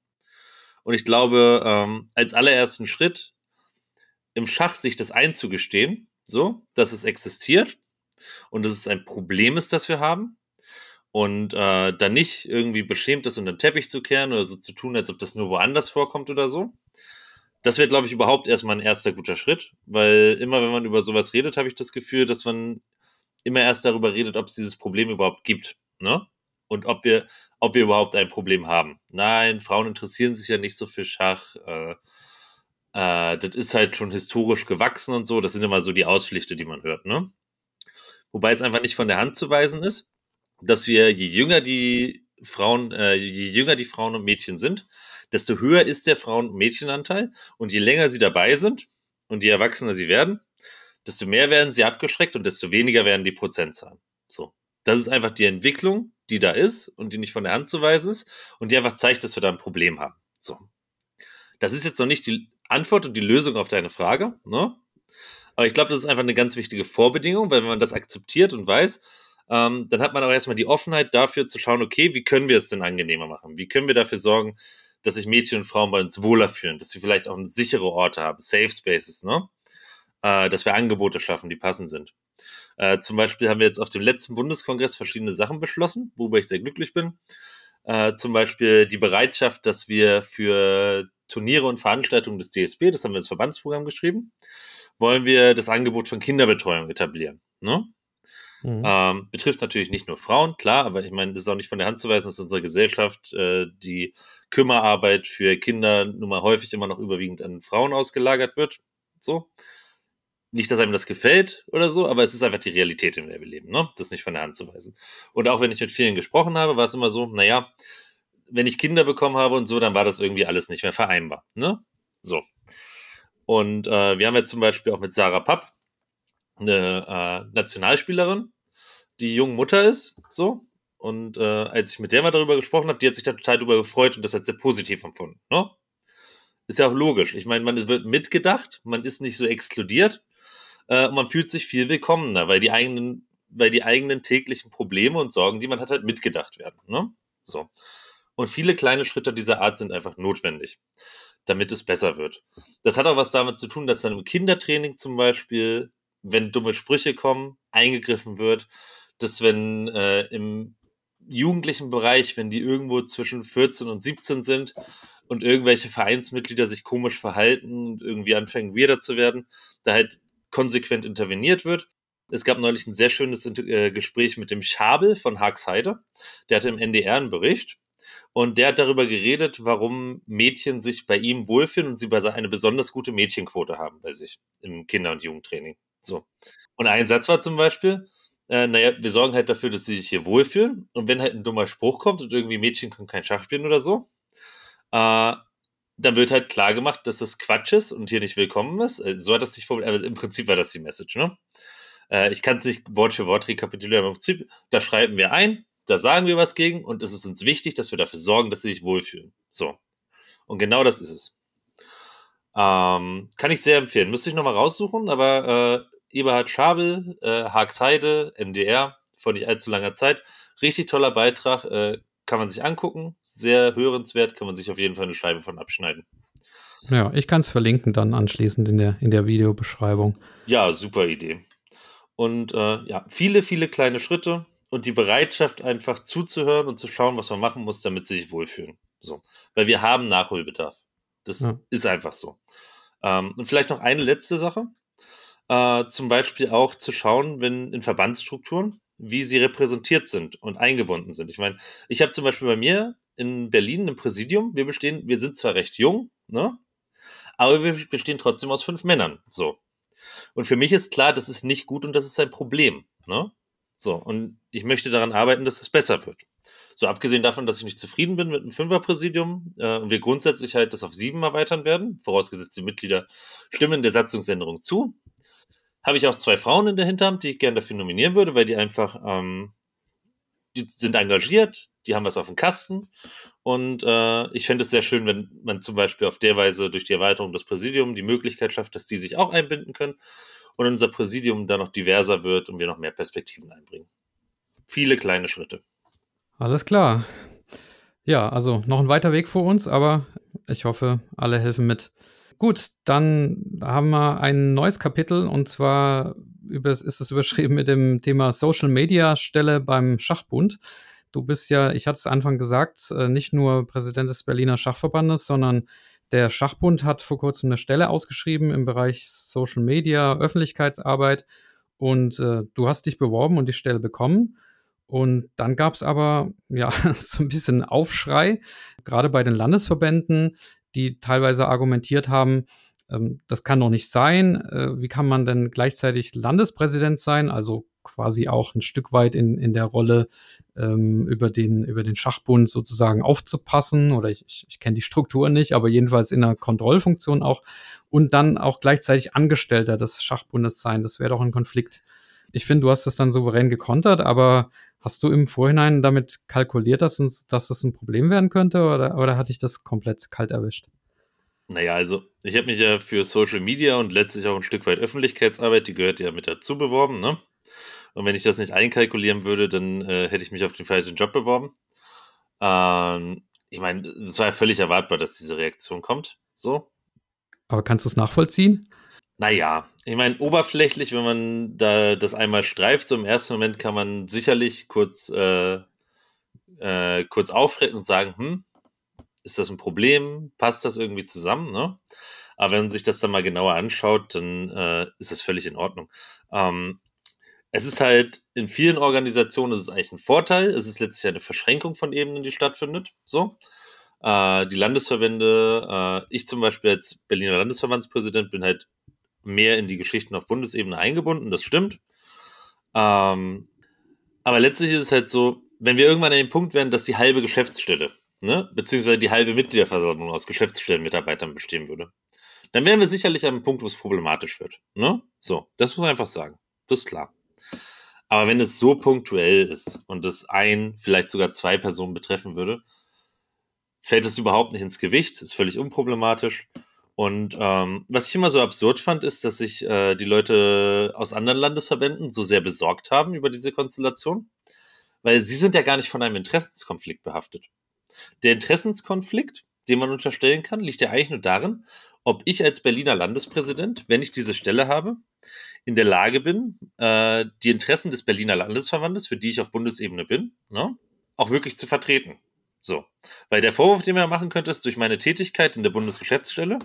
Und ich glaube, ähm, als allerersten Schritt im Schach sich das einzugestehen, so, dass es existiert und dass es ein Problem ist, das wir haben, und äh, dann nicht irgendwie beschämt ist, unter den Teppich zu kehren oder so zu tun, als ob das nur woanders vorkommt oder so. Das wäre, glaube ich, überhaupt erstmal ein erster guter Schritt, weil immer, wenn man über sowas redet, habe ich das Gefühl, dass man immer erst darüber redet, ob es dieses Problem überhaupt gibt, ne? Und ob wir, ob wir überhaupt ein Problem haben. Nein, Frauen interessieren sich ja nicht so für Schach. Äh, äh, das ist halt schon historisch gewachsen und so. Das sind immer so die Ausflüchte, die man hört, ne? Wobei es einfach nicht von der Hand zu weisen ist dass wir, je jünger die Frauen, äh, je jünger die Frauen und Mädchen sind, desto höher ist der Frauen- und Mädchenanteil. Und je länger sie dabei sind und je erwachsener sie werden, desto mehr werden sie abgeschreckt und desto weniger werden die Prozentzahlen. So. Das ist einfach die Entwicklung, die da ist und die nicht von der Hand zu weisen ist und die einfach zeigt, dass wir da ein Problem haben. So. Das ist jetzt noch nicht die Antwort und die Lösung auf deine Frage, ne? Aber ich glaube, das ist einfach eine ganz wichtige Vorbedingung, weil wenn man das akzeptiert und weiß, ähm, dann hat man auch erstmal die Offenheit dafür zu schauen, okay, wie können wir es denn angenehmer machen? Wie können wir dafür sorgen, dass sich Mädchen und Frauen bei uns wohler fühlen, dass sie vielleicht auch sichere Orte haben, Safe Spaces, ne? Äh, dass wir Angebote schaffen, die passend sind. Äh, zum Beispiel haben wir jetzt auf dem letzten Bundeskongress verschiedene Sachen beschlossen, worüber ich sehr glücklich bin. Äh, zum Beispiel die Bereitschaft, dass wir für Turniere und Veranstaltungen des DSB, das haben wir ins Verbandsprogramm geschrieben, wollen wir das Angebot von Kinderbetreuung etablieren. Ne? Mhm. Ähm, betrifft natürlich nicht nur Frauen, klar, aber ich meine, das ist auch nicht von der Hand zu weisen, dass unsere Gesellschaft äh, die Kümmerarbeit für Kinder nun mal häufig immer noch überwiegend an Frauen ausgelagert wird. So. Nicht, dass einem das gefällt oder so, aber es ist einfach die Realität, in der wir leben, ne? Das nicht von der Hand zu weisen. Und auch wenn ich mit vielen gesprochen habe, war es immer so, naja, wenn ich Kinder bekommen habe und so, dann war das irgendwie alles nicht mehr vereinbar, ne? So. Und äh, wir haben jetzt zum Beispiel auch mit Sarah Papp eine äh, Nationalspielerin, die junge Mutter ist, so. Und äh, als ich mit der mal darüber gesprochen habe, die hat sich da total darüber gefreut und das hat sehr positiv empfunden. Ne? Ist ja auch logisch. Ich meine, man wird mitgedacht, man ist nicht so exkludiert äh, und man fühlt sich viel willkommener, weil die eigenen, weil die eigenen täglichen Probleme und Sorgen, die man hat, halt mitgedacht werden. Ne? So. Und viele kleine Schritte dieser Art sind einfach notwendig, damit es besser wird. Das hat auch was damit zu tun, dass dann im Kindertraining zum Beispiel, wenn dumme Sprüche kommen, eingegriffen wird, dass wenn äh, im jugendlichen Bereich, wenn die irgendwo zwischen 14 und 17 sind und irgendwelche Vereinsmitglieder sich komisch verhalten und irgendwie anfangen weirder zu werden, da halt konsequent interveniert wird. Es gab neulich ein sehr schönes äh, Gespräch mit dem Schabel von Haagsheide. Der hatte im NDR einen Bericht und der hat darüber geredet, warum Mädchen sich bei ihm wohlfühlen und sie eine besonders gute Mädchenquote haben bei sich im Kinder- und Jugendtraining. So. Und ein Satz war zum Beispiel, äh, naja, wir sorgen halt dafür, dass sie sich hier wohlfühlen. Und wenn halt ein dummer Spruch kommt und irgendwie Mädchen können kein Schach spielen oder so, äh, dann wird halt klar gemacht, dass das Quatsch ist und hier nicht willkommen ist. Also, so hat das sich vor, aber im Prinzip war das die Message, ne? Äh, ich kann es nicht Wort für Wort rekapitulieren, aber im Prinzip, da schreiben wir ein, da sagen wir was gegen und es ist uns wichtig, dass wir dafür sorgen, dass sie sich wohlfühlen. So. Und genau das ist es. Ähm, kann ich sehr empfehlen. Müsste ich nochmal raussuchen, aber äh, Eberhard Schabel, äh, Haagsheide, NDR, vor nicht allzu langer Zeit. Richtig toller Beitrag, äh, kann man sich angucken, sehr hörenswert, kann man sich auf jeden Fall eine Scheibe von abschneiden. Ja, ich kann es verlinken dann anschließend in der, in der Videobeschreibung. Ja, super Idee. Und äh, ja, viele, viele kleine Schritte und die Bereitschaft, einfach zuzuhören und zu schauen, was man machen muss, damit sie sich wohlfühlen. So. Weil wir haben Nachholbedarf. Das ja. ist einfach so. Ähm, und vielleicht noch eine letzte Sache. Äh, zum Beispiel auch zu schauen, wenn in Verbandsstrukturen, wie sie repräsentiert sind und eingebunden sind. Ich meine, ich habe zum Beispiel bei mir in Berlin ein Präsidium. Wir bestehen, wir sind zwar recht jung, ne? Aber wir bestehen trotzdem aus fünf Männern. So. Und für mich ist klar, das ist nicht gut und das ist ein Problem. Ne? So, und ich möchte daran arbeiten, dass es besser wird. So, abgesehen davon, dass ich nicht zufrieden bin mit einem Fünferpräsidium äh, und wir grundsätzlich halt das auf sieben erweitern werden, vorausgesetzt die Mitglieder stimmen der Satzungsänderung zu, habe ich auch zwei Frauen in der Hinterhand, die ich gerne dafür nominieren würde, weil die einfach, ähm, die sind engagiert, die haben was auf dem Kasten. Und äh, ich fände es sehr schön, wenn man zum Beispiel auf der Weise durch die Erweiterung des Präsidiums die Möglichkeit schafft, dass die sich auch einbinden können und unser Präsidium dann noch diverser wird und wir noch mehr Perspektiven einbringen. Viele kleine Schritte. Alles klar. Ja, also noch ein weiter Weg vor uns, aber ich hoffe, alle helfen mit. Gut, dann haben wir ein neues Kapitel und zwar über, ist es überschrieben mit dem Thema Social Media Stelle beim Schachbund. Du bist ja, ich hatte es Anfang gesagt, äh, nicht nur Präsident des Berliner Schachverbandes, sondern der Schachbund hat vor kurzem eine Stelle ausgeschrieben im Bereich Social Media, Öffentlichkeitsarbeit und äh, du hast dich beworben und die Stelle bekommen. Und dann gab es aber ja (laughs) so ein bisschen Aufschrei, gerade bei den Landesverbänden, die teilweise argumentiert haben, ähm, das kann doch nicht sein. Äh, wie kann man denn gleichzeitig Landespräsident sein, also quasi auch ein Stück weit in, in der Rolle ähm, über, den, über den Schachbund sozusagen aufzupassen oder ich, ich, ich kenne die Struktur nicht, aber jedenfalls in einer Kontrollfunktion auch und dann auch gleichzeitig Angestellter des Schachbundes sein. Das wäre doch ein Konflikt. Ich finde, du hast das dann souverän gekontert, aber hast du im Vorhinein damit kalkuliert, dass, uns, dass das ein Problem werden könnte oder, oder hatte ich das komplett kalt erwischt? Naja, also ich habe mich ja für Social Media und letztlich auch ein Stück weit Öffentlichkeitsarbeit, die gehört ja mit dazu beworben, ne? Und wenn ich das nicht einkalkulieren würde, dann äh, hätte ich mich auf den falschen Job beworben. Ähm, ich meine, es war ja völlig erwartbar, dass diese Reaktion kommt. So. Aber kannst du es nachvollziehen? Naja, ich meine, oberflächlich, wenn man da das einmal streift, so im ersten Moment kann man sicherlich kurz, äh, äh, kurz aufrecken und sagen, hm, ist das ein Problem? Passt das irgendwie zusammen? Ne? Aber wenn man sich das dann mal genauer anschaut, dann äh, ist das völlig in Ordnung. Ähm, es ist halt in vielen Organisationen ist es eigentlich ein Vorteil. Es ist letztlich eine Verschränkung von Ebenen, die stattfindet. So. Äh, die Landesverbände, äh, ich zum Beispiel als Berliner Landesverbandspräsident bin halt mehr in die Geschichten auf Bundesebene eingebunden, das stimmt. Ähm, aber letztlich ist es halt so, wenn wir irgendwann an dem Punkt werden, dass die halbe Geschäftsstelle, ne, beziehungsweise die halbe Mitgliederversammlung aus Geschäftsstellenmitarbeitern bestehen würde, dann wären wir sicherlich an einem Punkt, wo es problematisch wird. Ne? So, das muss man einfach sagen. Das ist klar. Aber wenn es so punktuell ist und es ein, vielleicht sogar zwei Personen betreffen würde, fällt es überhaupt nicht ins Gewicht, ist völlig unproblematisch. Und ähm, was ich immer so absurd fand, ist, dass sich äh, die Leute aus anderen Landesverbänden so sehr besorgt haben über diese Konstellation, weil sie sind ja gar nicht von einem Interessenskonflikt behaftet. Der Interessenskonflikt, den man unterstellen kann, liegt ja eigentlich nur darin, ob ich als Berliner Landespräsident, wenn ich diese Stelle habe, in der Lage bin, äh, die Interessen des Berliner Landesverbandes, für die ich auf Bundesebene bin, ne, auch wirklich zu vertreten. So. Weil der Vorwurf, den man machen könnte, ist, durch meine Tätigkeit in der Bundesgeschäftsstelle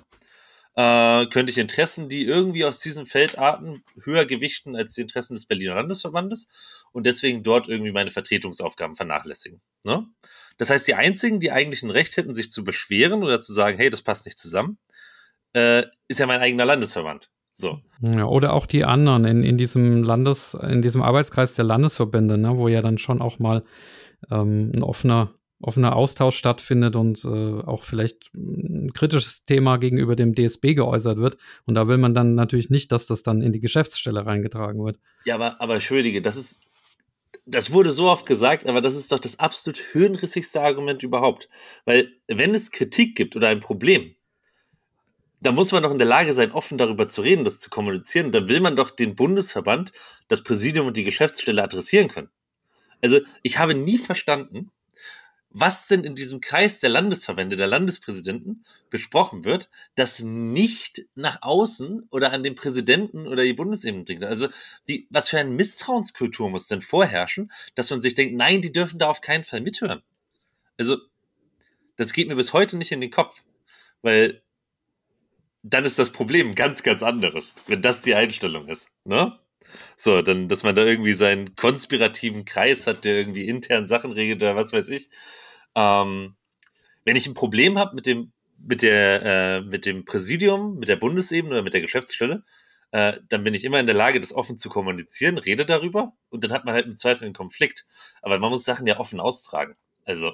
äh, könnte ich Interessen, die irgendwie aus diesem Feld arten, höher gewichten als die Interessen des Berliner Landesverbandes und deswegen dort irgendwie meine Vertretungsaufgaben vernachlässigen. Ne? Das heißt, die einzigen, die eigentlich ein Recht hätten, sich zu beschweren oder zu sagen, hey, das passt nicht zusammen, äh, ist ja mein eigener Landesverband. So. Ja, oder auch die anderen in, in diesem Landes, in diesem Arbeitskreis der Landesverbände, ne, wo ja dann schon auch mal ähm, ein offener, offener Austausch stattfindet und äh, auch vielleicht ein kritisches Thema gegenüber dem DSB geäußert wird. Und da will man dann natürlich nicht, dass das dann in die Geschäftsstelle reingetragen wird. Ja, aber, aber entschuldige, das ist, das wurde so oft gesagt, aber das ist doch das absolut hirnrissigste Argument überhaupt. Weil, wenn es Kritik gibt oder ein Problem, da muss man doch in der Lage sein, offen darüber zu reden, das zu kommunizieren. Dann will man doch den Bundesverband, das Präsidium und die Geschäftsstelle adressieren können. Also ich habe nie verstanden, was denn in diesem Kreis der Landesverbände, der Landespräsidenten besprochen wird, das nicht nach außen oder an den Präsidenten oder die Bundesebene dringt. Also wie, was für eine Misstrauenskultur muss denn vorherrschen, dass man sich denkt, nein, die dürfen da auf keinen Fall mithören. Also das geht mir bis heute nicht in den Kopf, weil dann ist das Problem ganz, ganz anderes, wenn das die Einstellung ist. Ne? So, dann, dass man da irgendwie seinen konspirativen Kreis hat, der irgendwie intern Sachen regelt oder was weiß ich. Ähm, wenn ich ein Problem habe mit dem, mit der, äh, mit dem Präsidium, mit der Bundesebene oder mit der Geschäftsstelle, äh, dann bin ich immer in der Lage, das offen zu kommunizieren, rede darüber und dann hat man halt im Zweifel einen Konflikt. Aber man muss Sachen ja offen austragen. Also,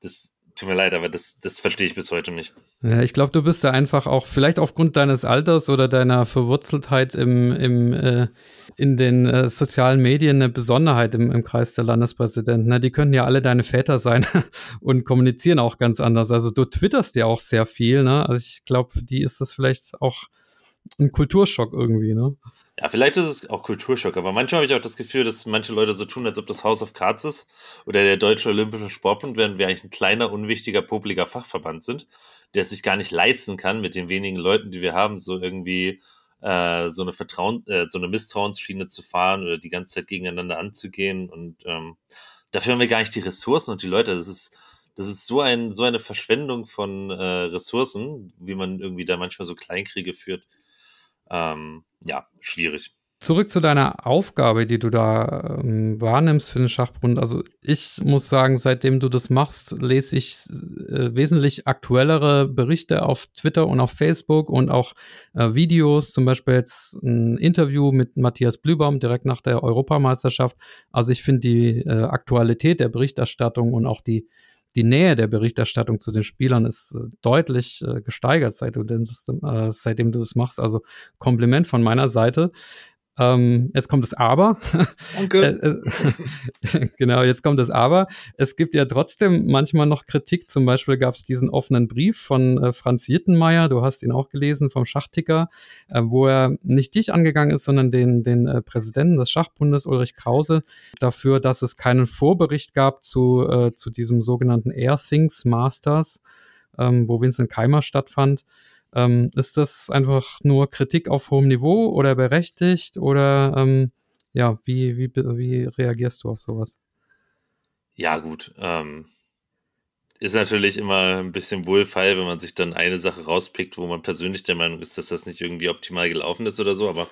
das, Tut mir leid, aber das, das verstehe ich bis heute nicht. Ja, ich glaube, du bist da einfach auch, vielleicht aufgrund deines Alters oder deiner Verwurzeltheit im, im, äh, in den äh, sozialen Medien eine Besonderheit im, im Kreis der Landespräsidenten. Na, die können ja alle deine Väter sein (laughs) und kommunizieren auch ganz anders. Also du twitterst ja auch sehr viel, ne? Also ich glaube, für die ist das vielleicht auch ein Kulturschock irgendwie, ne? Ja, vielleicht ist es auch Kulturschock, aber manchmal habe ich auch das Gefühl, dass manche Leute so tun, als ob das House of Cards ist oder der Deutsche Olympische Sportbund, während wir eigentlich ein kleiner, unwichtiger, popliger Fachverband sind, der es sich gar nicht leisten kann, mit den wenigen Leuten, die wir haben, so irgendwie äh, so eine Vertrauen, äh, so eine Misstrauensschiene zu fahren oder die ganze Zeit gegeneinander anzugehen. Und ähm, dafür haben wir gar nicht die Ressourcen und die Leute. Das ist, das ist so ein, so eine Verschwendung von äh, Ressourcen, wie man irgendwie da manchmal so Kleinkriege führt ähm, ja, schwierig. Zurück zu deiner Aufgabe, die du da ähm, wahrnimmst für den Schachbund. Also ich muss sagen, seitdem du das machst, lese ich äh, wesentlich aktuellere Berichte auf Twitter und auf Facebook und auch äh, Videos, zum Beispiel jetzt ein Interview mit Matthias Blübaum direkt nach der Europameisterschaft. Also ich finde die äh, Aktualität der Berichterstattung und auch die die Nähe der Berichterstattung zu den Spielern ist äh, deutlich äh, gesteigert, seit du das, äh, seitdem du das machst. Also Kompliment von meiner Seite. Ähm, jetzt kommt das Aber. Danke. (laughs) (laughs) Genau, jetzt kommt das Aber. Es gibt ja trotzdem manchmal noch Kritik. Zum Beispiel gab es diesen offenen Brief von äh, Franz Jittenmeier, du hast ihn auch gelesen, vom Schachticker, äh, wo er nicht dich angegangen ist, sondern den, den äh, Präsidenten des Schachbundes, Ulrich Krause, dafür, dass es keinen Vorbericht gab zu, äh, zu diesem sogenannten Air Things Masters, ähm, wo Vincent Keimer stattfand. Ähm, ist das einfach nur Kritik auf hohem Niveau oder berechtigt oder ähm, ja, wie, wie, wie reagierst du auf sowas? Ja, gut. Ähm, ist natürlich immer ein bisschen wohlfeil, wenn man sich dann eine Sache rauspickt, wo man persönlich der Meinung ist, dass das nicht irgendwie optimal gelaufen ist oder so. Aber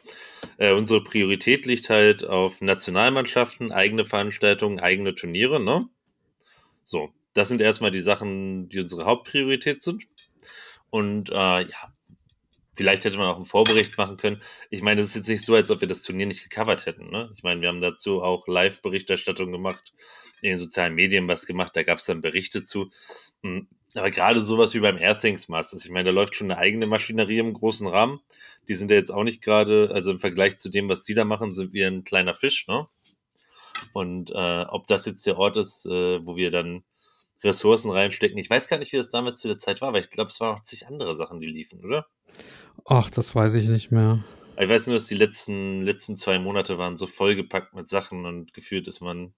äh, unsere Priorität liegt halt auf Nationalmannschaften, eigene Veranstaltungen, eigene Turniere, ne? So, das sind erstmal die Sachen, die unsere Hauptpriorität sind. Und äh, ja, vielleicht hätte man auch einen Vorbericht machen können. Ich meine, es ist jetzt nicht so, als ob wir das Turnier nicht gecovert hätten. Ne? Ich meine, wir haben dazu auch Live-Berichterstattung gemacht, in den sozialen Medien was gemacht, da gab es dann Berichte zu. Hm, aber gerade sowas wie beim Airthings Masters, ich meine, da läuft schon eine eigene Maschinerie im großen Rahmen. Die sind ja jetzt auch nicht gerade, also im Vergleich zu dem, was die da machen, sind wir ein kleiner Fisch, ne? Und äh, ob das jetzt der Ort ist, äh, wo wir dann Ressourcen reinstecken. Ich weiß gar nicht, wie das damals zu der Zeit war, weil ich glaube, es waren noch zig andere Sachen, die liefen, oder? Ach, das weiß ich nicht mehr. Ich weiß nur, dass die letzten, letzten zwei Monate waren so vollgepackt mit Sachen und gefühlt ist man,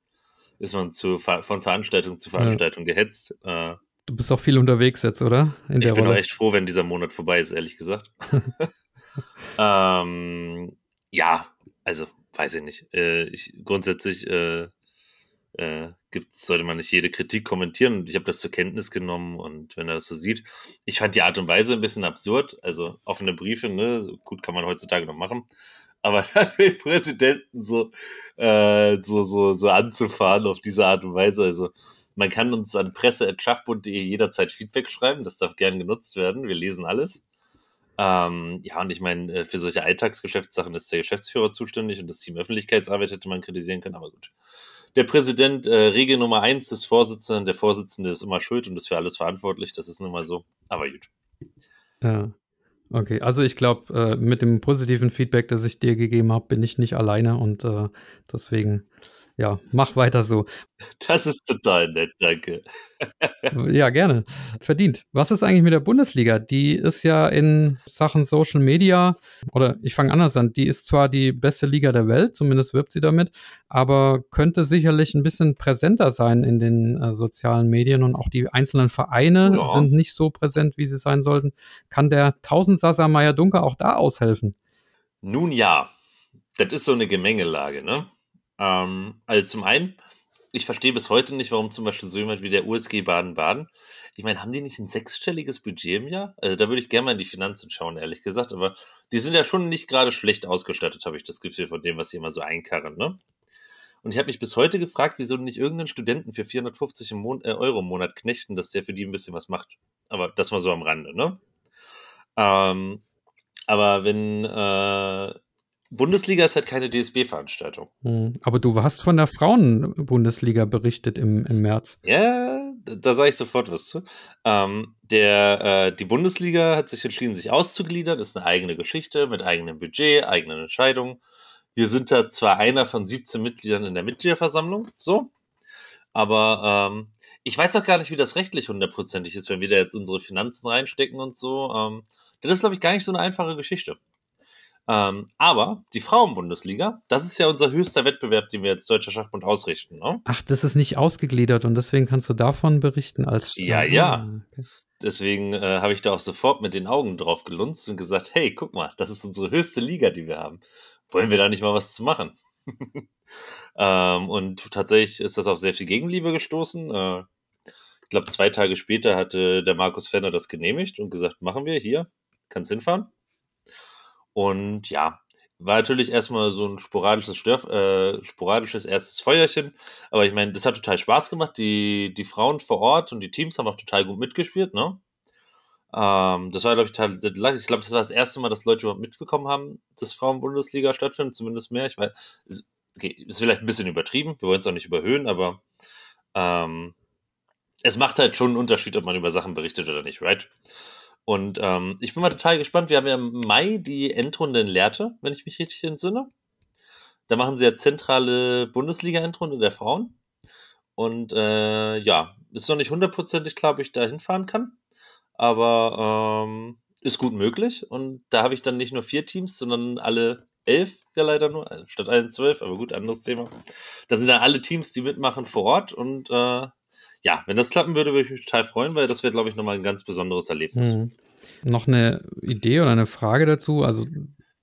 ist man zu, von Veranstaltung zu Veranstaltung ja. gehetzt. Äh, du bist auch viel unterwegs jetzt, oder? In ich bin Rolle. auch echt froh, wenn dieser Monat vorbei ist, ehrlich gesagt. (laughs) (laughs) ähm, ja, also weiß ich nicht. Äh, ich grundsätzlich äh, äh, gibt, sollte man nicht jede Kritik kommentieren. Und ich habe das zur Kenntnis genommen und wenn er das so sieht, ich fand die Art und Weise ein bisschen absurd. Also offene Briefe, ne, gut kann man heutzutage noch machen. Aber (laughs) dann den Präsidenten so, äh, so, so, so anzufahren auf diese Art und Weise. Also man kann uns an presse.schachbund.de jederzeit Feedback schreiben. Das darf gern genutzt werden. Wir lesen alles. Ähm, ja, und ich meine, äh, für solche Alltagsgeschäftssachen ist der Geschäftsführer zuständig und das Team Öffentlichkeitsarbeit hätte man kritisieren können, aber gut der Präsident, äh, Regel Nummer eins des Vorsitzenden, der Vorsitzende ist immer schuld und ist für alles verantwortlich. Das ist nun mal so. Aber gut. Ja. Okay, also ich glaube, äh, mit dem positiven Feedback, das ich dir gegeben habe, bin ich nicht alleine und äh, deswegen ja, mach weiter so. Das ist total nett, danke. ja, gerne. Verdient. Was ist eigentlich mit der Bundesliga? Die ist ja in Sachen Social Media, oder ich fange anders an, die ist zwar die beste Liga der Welt, zumindest wirbt sie damit, aber könnte sicherlich ein bisschen präsenter sein in den äh, sozialen Medien und auch die einzelnen Vereine ja. sind nicht so präsent, wie sie sein sollten. Kann der Tausendsasser Meier Dunker auch da aushelfen? Nun ja, das ist so eine Gemengelage, ne? Ähm, also zum einen, ich verstehe bis heute nicht, warum zum Beispiel so jemand wie der USG Baden-Baden, ich meine, haben die nicht ein sechsstelliges Budget im Jahr? Also da würde ich gerne mal in die Finanzen schauen, ehrlich gesagt, aber die sind ja schon nicht gerade schlecht ausgestattet, habe ich das Gefühl von dem, was sie immer so einkarren, ne? Und ich habe mich bis heute gefragt, wieso nicht irgendeinen Studenten für 450 im Mon äh, Euro im Monat knechten, dass der für die ein bisschen was macht. Aber das mal so am Rande, ne? Ähm, aber wenn äh, Bundesliga ist halt keine DSB-Veranstaltung. Hm, aber du hast von der Frauen-Bundesliga berichtet im, im März. Ja, da, da sage ich sofort was zu. Ähm, der, äh, die Bundesliga hat sich entschieden, sich auszugliedern. Das ist eine eigene Geschichte mit eigenem Budget, eigenen Entscheidungen. Wir sind da zwar einer von 17 Mitgliedern in der Mitgliederversammlung, so, aber ähm, ich weiß auch gar nicht, wie das rechtlich hundertprozentig ist, wenn wir da jetzt unsere Finanzen reinstecken und so. Ähm, das ist, glaube ich, gar nicht so eine einfache Geschichte. Ähm, aber die Frauenbundesliga, das ist ja unser höchster Wettbewerb, den wir als Deutscher Schachbund ausrichten. Ne? Ach, das ist nicht ausgegliedert und deswegen kannst du davon berichten als. Ja, ja. Ah, okay. Deswegen äh, habe ich da auch sofort mit den Augen drauf gelunzt und gesagt: Hey, guck mal, das ist unsere höchste Liga, die wir haben. Wollen wir da nicht mal was zu machen? (laughs) ähm, und tatsächlich ist das auf sehr viel Gegenliebe gestoßen. Äh, ich glaube, zwei Tage später hatte der Markus Fenner das genehmigt und gesagt: Machen wir hier, kannst hinfahren. Und ja, war natürlich erstmal so ein sporadisches, Störf, äh, sporadisches erstes Feuerchen. Aber ich meine, das hat total Spaß gemacht. Die, die Frauen vor Ort und die Teams haben auch total gut mitgespielt, ne? Ähm, das war, glaube ich, total, ich glaube, das war das erste Mal, dass Leute überhaupt mitbekommen haben, dass Frauen-Bundesliga stattfindet, zumindest mehr. Ich weiß, okay, ist vielleicht ein bisschen übertrieben, wir wollen es auch nicht überhöhen, aber ähm, es macht halt schon einen Unterschied, ob man über Sachen berichtet oder nicht, right? Und ähm, ich bin mal total gespannt. Wir haben ja im Mai die Endrunde in Lehrte, wenn ich mich richtig entsinne. Da machen sie ja zentrale Bundesliga-Endrunde der Frauen. Und äh, ja, ist noch nicht hundertprozentig klar, ob ich da hinfahren kann. Aber ähm, ist gut möglich. Und da habe ich dann nicht nur vier Teams, sondern alle elf, ja leider nur, äh, statt allen zwölf, aber gut, anderes Thema. Da sind dann alle Teams, die mitmachen vor Ort und äh, ja, wenn das klappen würde, würde ich mich total freuen, weil das wäre, glaube ich, nochmal ein ganz besonderes Erlebnis. Hm. Noch eine Idee oder eine Frage dazu. Also,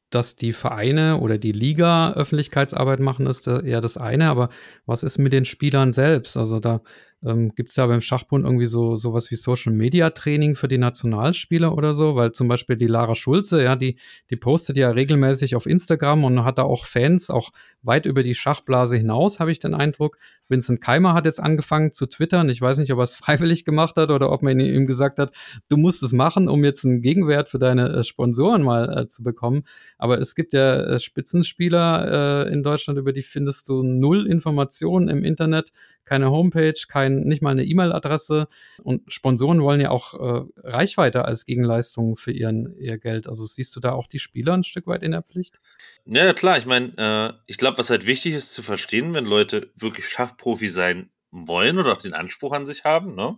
dass die Vereine oder die Liga Öffentlichkeitsarbeit machen, ist ja das eine, aber was ist mit den Spielern selbst? Also da ähm, Gibt es ja beim Schachbund irgendwie so sowas wie Social Media Training für die Nationalspieler oder so? Weil zum Beispiel die Lara Schulze, ja, die, die postet ja regelmäßig auf Instagram und hat da auch Fans, auch weit über die Schachblase hinaus, habe ich den Eindruck. Vincent Keimer hat jetzt angefangen zu twittern. Ich weiß nicht, ob er es (laughs) freiwillig gemacht hat oder ob man ihm gesagt hat, du musst es machen, um jetzt einen Gegenwert für deine äh, Sponsoren mal äh, zu bekommen. Aber es gibt ja äh, Spitzenspieler äh, in Deutschland, über die findest du null Informationen im Internet keine Homepage, kein, nicht mal eine E-Mail-Adresse. Und Sponsoren wollen ja auch äh, Reichweite als Gegenleistung für ihren, ihr Geld. Also siehst du da auch die Spieler ein Stück weit in der Pflicht? Ja, klar. Ich meine, äh, ich glaube, was halt wichtig ist zu verstehen, wenn Leute wirklich Schachprofi sein wollen oder auch den Anspruch an sich haben, ne?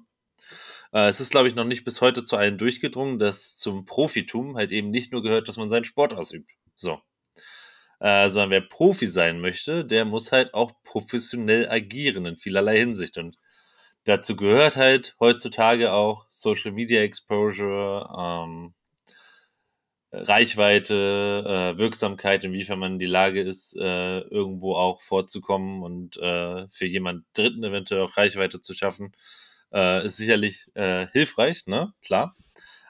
Äh, es ist, glaube ich, noch nicht bis heute zu allen durchgedrungen, dass zum Profitum halt eben nicht nur gehört, dass man seinen Sport ausübt. So äh, sondern wer Profi sein möchte, der muss halt auch professionell agieren in vielerlei Hinsicht. Und dazu gehört halt heutzutage auch Social Media Exposure, ähm, Reichweite, äh, Wirksamkeit, inwiefern man in die Lage ist, äh, irgendwo auch vorzukommen und äh, für jemand Dritten eventuell auch Reichweite zu schaffen, äh, ist sicherlich äh, hilfreich, ne? Klar.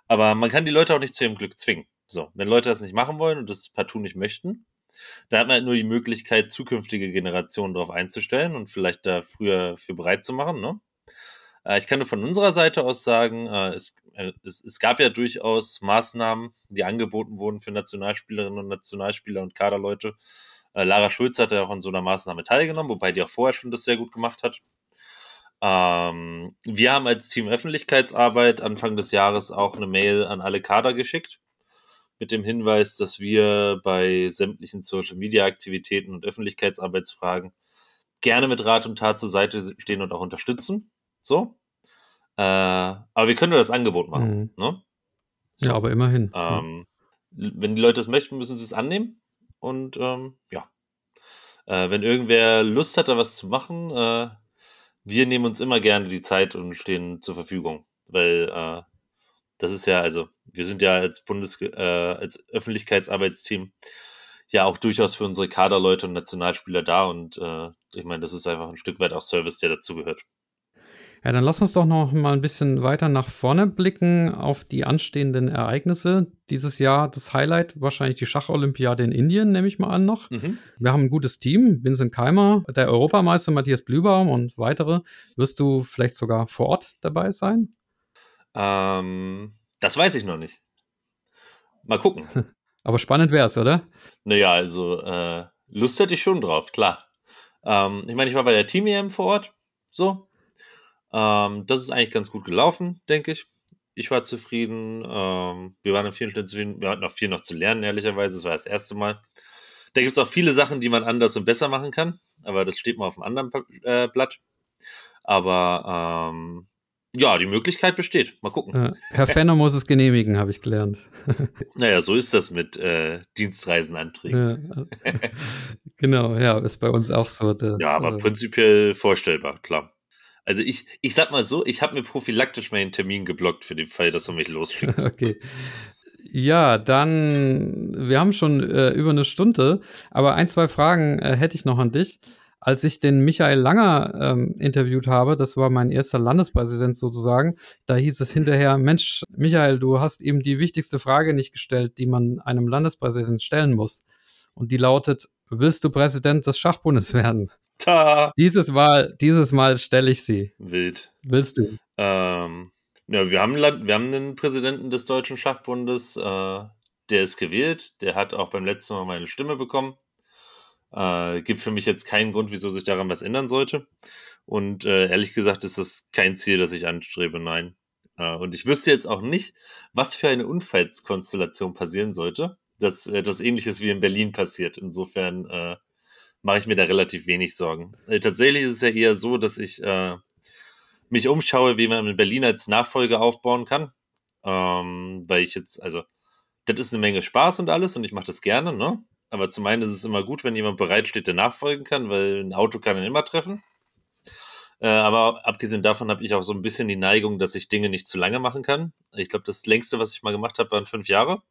Aber man kann die Leute auch nicht zu ihrem Glück zwingen. So, wenn Leute das nicht machen wollen und das partout nicht möchten, da hat man halt nur die Möglichkeit, zukünftige Generationen darauf einzustellen und vielleicht da früher für bereit zu machen. Ne? Äh, ich kann nur von unserer Seite aus sagen, äh, es, äh, es, es, gab ja durchaus Maßnahmen, die angeboten wurden für Nationalspielerinnen und Nationalspieler und Kaderleute. Lara Schulz hat ja auch an so einer Maßnahme teilgenommen, wobei die auch vorher schon das sehr gut gemacht hat. Ähm, wir haben als Team Öffentlichkeitsarbeit Anfang des Jahres auch eine Mail an alle Kader geschickt mit dem Hinweis, dass wir bei sämtlichen Social-Media-Aktivitäten und Öffentlichkeitsarbeitsfragen gerne mit Rat und Tat zur Seite stehen und auch unterstützen. So. Äh, aber wir können nur das Angebot machen. Mhm. Ne? Ja, aber immerhin. Ähm, Wenn die Leute es möchten, müssen sie es annehmen. Und ähm, ja. Äh, wenn irgendwer Lust hat, da was zu machen, äh, wir nehmen uns immer gerne die Zeit und stehen zur Verfügung. Weil äh, das ist ja, also, wir sind ja als Bundes, äh, als Öffentlichkeitsarbeitsteam ja auch durchaus für unsere Kaderleute und Nationalspieler da und äh, ich meine, das ist einfach ein Stück weit auch Service, der dazugehört. Ja, dann lass uns doch noch mal ein bisschen weiter nach vorne blicken auf die anstehenden Ereignisse. Dieses Jahr das Highlight wahrscheinlich die Schacholympiade in Indien, nehme ich mal an noch. Mhm. Wir haben ein gutes Team. Vincent Keimer, der Europameister Matthias Blübaum und weitere. Wirst du vielleicht sogar vor Ort dabei sein? Ähm, das weiß ich noch nicht. Mal gucken. (laughs) Aber spannend wäre es, oder? Naja, also äh, Lust hätte ich schon drauf, klar. Ähm, ich meine, ich war bei der Team-EM vor Ort, so. Ähm, das ist eigentlich ganz gut gelaufen, denke ich. Ich war zufrieden. Ähm, wir waren an vielen Stellen zufrieden. Wir hatten noch viel noch zu lernen, ehrlicherweise. Das war das erste Mal. Da gibt es auch viele Sachen, die man anders und besser machen kann. Aber das steht mal auf einem anderen äh, Blatt. Aber ähm, ja, die Möglichkeit besteht. Mal gucken. Äh, Herr Fenner muss es genehmigen, habe ich gelernt. (laughs) Naja, so ist das mit äh, Dienstreisenanträgen. Ja. (laughs) genau, ja, ist bei uns auch so. Das, Ja, aber äh, prinzipiell vorstellbar, klar. Also ich, ich sag mal so, ich habe mir prophylaktisch meinen Termin geblockt für den Fall, dass er mich losschickt. (laughs) Okay. Ja, dann, wir haben schon äh, über eine Stunde, aber ein, zwei Fragen äh, hätte ich noch an dich. Als ich den Michael Langer ähm, interviewt habe, das war mein erster Landespräsident sozusagen, da hieß es hinterher, Mensch, Michael, du hast eben die wichtigste Frage nicht gestellt, die man einem Landespräsidenten stellen muss. Und die lautet, willst du Präsident des Schachbundes werden? (laughs) Ta, Dieses Mal, dieses Mal stelle ich sie. wild. Willst du? Ähm, ja, wir haben, Land, wir haben einen Präsidenten des Deutschen Schachbundes, äh, der ist gewählt, der hat auch beim letzten Mal meine Stimme bekommen. Äh, gibt für mich jetzt keinen Grund, wieso sich daran was ändern sollte. Und äh, ehrlich gesagt ist das kein Ziel, das ich anstrebe, nein. Äh, und ich wüsste jetzt auch nicht, was für eine Unfallskonstellation passieren sollte, dass äh, das ähnliches wie in Berlin passiert. Insofern äh, mache ich mir da relativ wenig Sorgen. Äh, tatsächlich ist es ja eher so, dass ich äh, mich umschaue, wie man in Berlin als Nachfolger aufbauen kann. Ähm, weil ich jetzt, also, das ist eine Menge Spaß und alles und ich mache das gerne, ne? Aber zum einen ist es immer gut, wenn jemand bereitsteht, der nachfolgen kann, weil ein Auto kann ihn immer treffen. Äh, aber abgesehen davon habe ich auch so ein bisschen die Neigung, dass ich Dinge nicht zu lange machen kann. Ich glaube, das längste, was ich mal gemacht habe, waren fünf Jahre.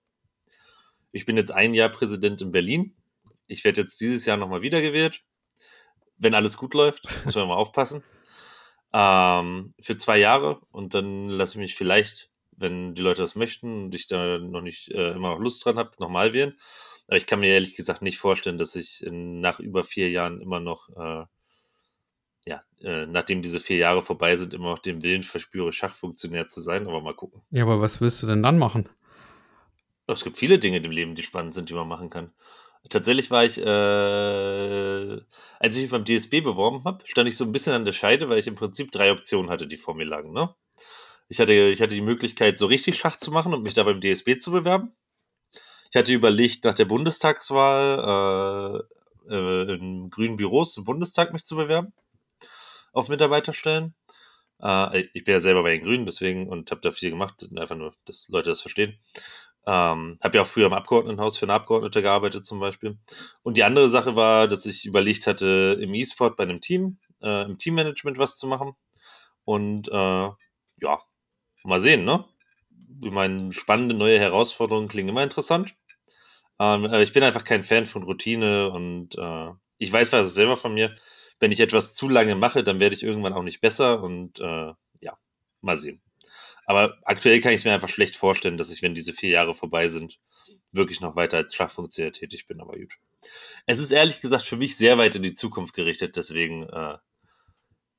Ich bin jetzt ein Jahr Präsident in Berlin. Ich werde jetzt dieses Jahr nochmal wiedergewählt. Wenn alles gut läuft, muss man mal aufpassen. Ähm, für zwei Jahre und dann lasse ich mich vielleicht, wenn die Leute das möchten und ich da noch nicht äh, immer noch Lust dran habe, nochmal wählen. Aber ich kann mir ehrlich gesagt nicht vorstellen, dass ich in, nach über vier Jahren immer noch, äh, ja, äh, nachdem diese vier Jahre vorbei sind, immer noch den Willen verspüre, Schachfunktionär zu sein. Aber mal gucken. Ja, aber was willst du denn dann machen? Es gibt viele Dinge im Leben, die spannend sind, die man machen kann. Tatsächlich war ich, äh, als ich mich beim DSB beworben habe, stand ich so ein bisschen an der Scheide, weil ich im Prinzip drei Optionen hatte, die vor mir lagen. Ne? Ich, hatte, ich hatte die Möglichkeit, so richtig Schach zu machen und mich da beim DSB zu bewerben. Ich hatte überlegt, nach der Bundestagswahl äh, äh, in grünen Büros im Bundestag mich zu bewerben auf Mitarbeiterstellen. Äh, ich bin ja selber bei den Grünen, deswegen und habe da viel gemacht, einfach nur, dass Leute das verstehen. Ähm, habe ja auch früher im Abgeordnetenhaus für eine Abgeordnete gearbeitet zum Beispiel. Und die andere Sache war, dass ich überlegt hatte, im E-Sport bei einem Team, äh, im Teammanagement was zu machen. Und äh, ja, mal sehen, ne? Ich meine, spannende neue Herausforderungen klingen immer interessant. Ähm, aber ich bin einfach kein Fan von Routine und äh, ich weiß was selber von mir. Wenn ich etwas zu lange mache, dann werde ich irgendwann auch nicht besser und äh, ja, mal sehen. Aber aktuell kann ich es mir einfach schlecht vorstellen, dass ich, wenn diese vier Jahre vorbei sind, wirklich noch weiter als Schachfunktionär tätig bin, aber gut. Es ist ehrlich gesagt für mich sehr weit in die Zukunft gerichtet, deswegen, äh,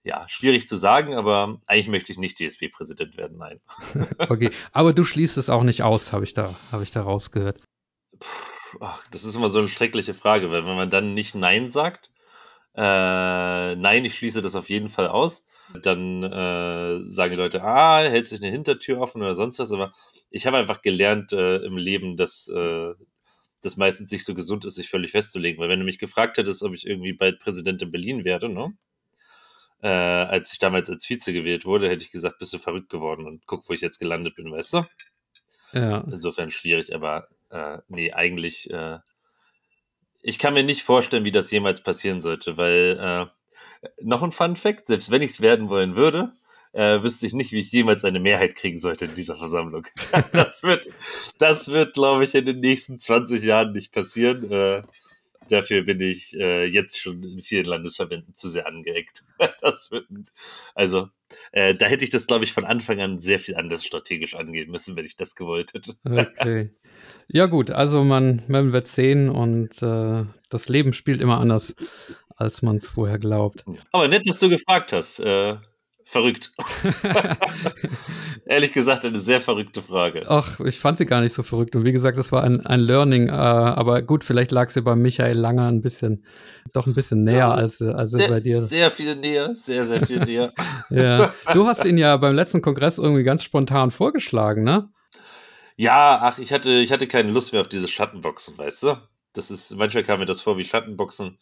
ja, schwierig zu sagen, aber eigentlich möchte ich nicht DSB-Präsident werden, nein. (laughs) Okay, aber du schließt es auch nicht aus, habe ich da, habe ich da rausgehört. Puh, ach, das ist immer so eine schreckliche Frage, weil wenn man dann nicht Nein sagt, äh, nein, ich schließe das auf jeden Fall aus, dann äh, sagen die Leute, ah, hält sich eine Hintertür offen oder sonst was, aber ich habe einfach gelernt äh, im Leben, dass, äh, das meistens nicht so gesund ist, sich völlig festzulegen. Weil wenn du mich gefragt hättest, ob ich irgendwie bald Präsident in Berlin werde, ne? Äh, als ich damals als Vize gewählt wurde, hätte ich gesagt, bist du verrückt geworden und guck, wo ich jetzt gelandet bin, weißt du? Ja. Insofern schwierig, aber äh, nee, eigentlich, äh, ich kann mir nicht vorstellen, wie das jemals passieren sollte, weil äh, noch ein Fun Fact, selbst wenn ich es werden wollen würde, äh, wüsste ich nicht, wie ich jemals eine Mehrheit kriegen sollte in dieser Versammlung. (laughs) das wird, das wird, glaube ich, in den nächsten 20 Jahren nicht passieren. Äh, dafür bin ich äh, jetzt schon in vielen Landesverbänden zu sehr angeeckt. (laughs) wird, also, äh, da hätte ich das, glaube ich, von Anfang an sehr viel anders strategisch angehen müssen, wenn ich das gewollt hätte. Okay. (laughs) Ja, gut, also man, man wird sehen und äh, das Leben spielt immer anders, als man es vorher glaubt. Aber nett, dass du gefragt hast. Äh, verrückt. (laughs) Ehrlich gesagt, eine sehr verrückte Frage. Ach, ich fand sie gar nicht so verrückt. Und wie gesagt, das war ein, ein Learning. Äh, aber gut, vielleicht lag sie bei Michael Langer ein bisschen, doch ein bisschen näher ja, als, als sehr, bei dir. Sehr viel näher, sehr, sehr viel näher. (laughs) ja. Du hast ihn ja beim letzten Kongress irgendwie ganz spontan vorgeschlagen, ne? Ja, ach, ich hatte, ich hatte keine Lust mehr auf diese Schattenboxen, weißt du? Das ist, manchmal kam mir das vor wie Schattenboxen.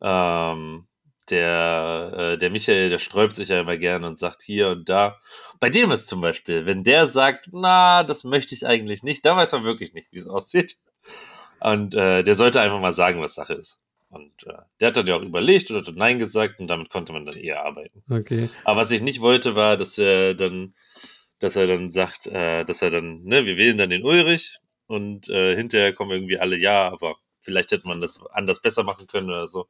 Ähm, der, äh, der Michael, der sträubt sich ja immer gerne und sagt hier und da. Bei dem ist zum Beispiel, wenn der sagt, na, das möchte ich eigentlich nicht, da weiß man wirklich nicht, wie es aussieht. Und äh, der sollte einfach mal sagen, was Sache ist. Und äh, der hat dann ja auch überlegt oder hat Nein gesagt und damit konnte man dann eher arbeiten. Okay. Aber was ich nicht wollte, war, dass er dann, dass er dann sagt, äh, dass er dann, ne, wir wählen dann den Ulrich und äh, hinterher kommen irgendwie alle ja, aber vielleicht hätte man das anders besser machen können oder so.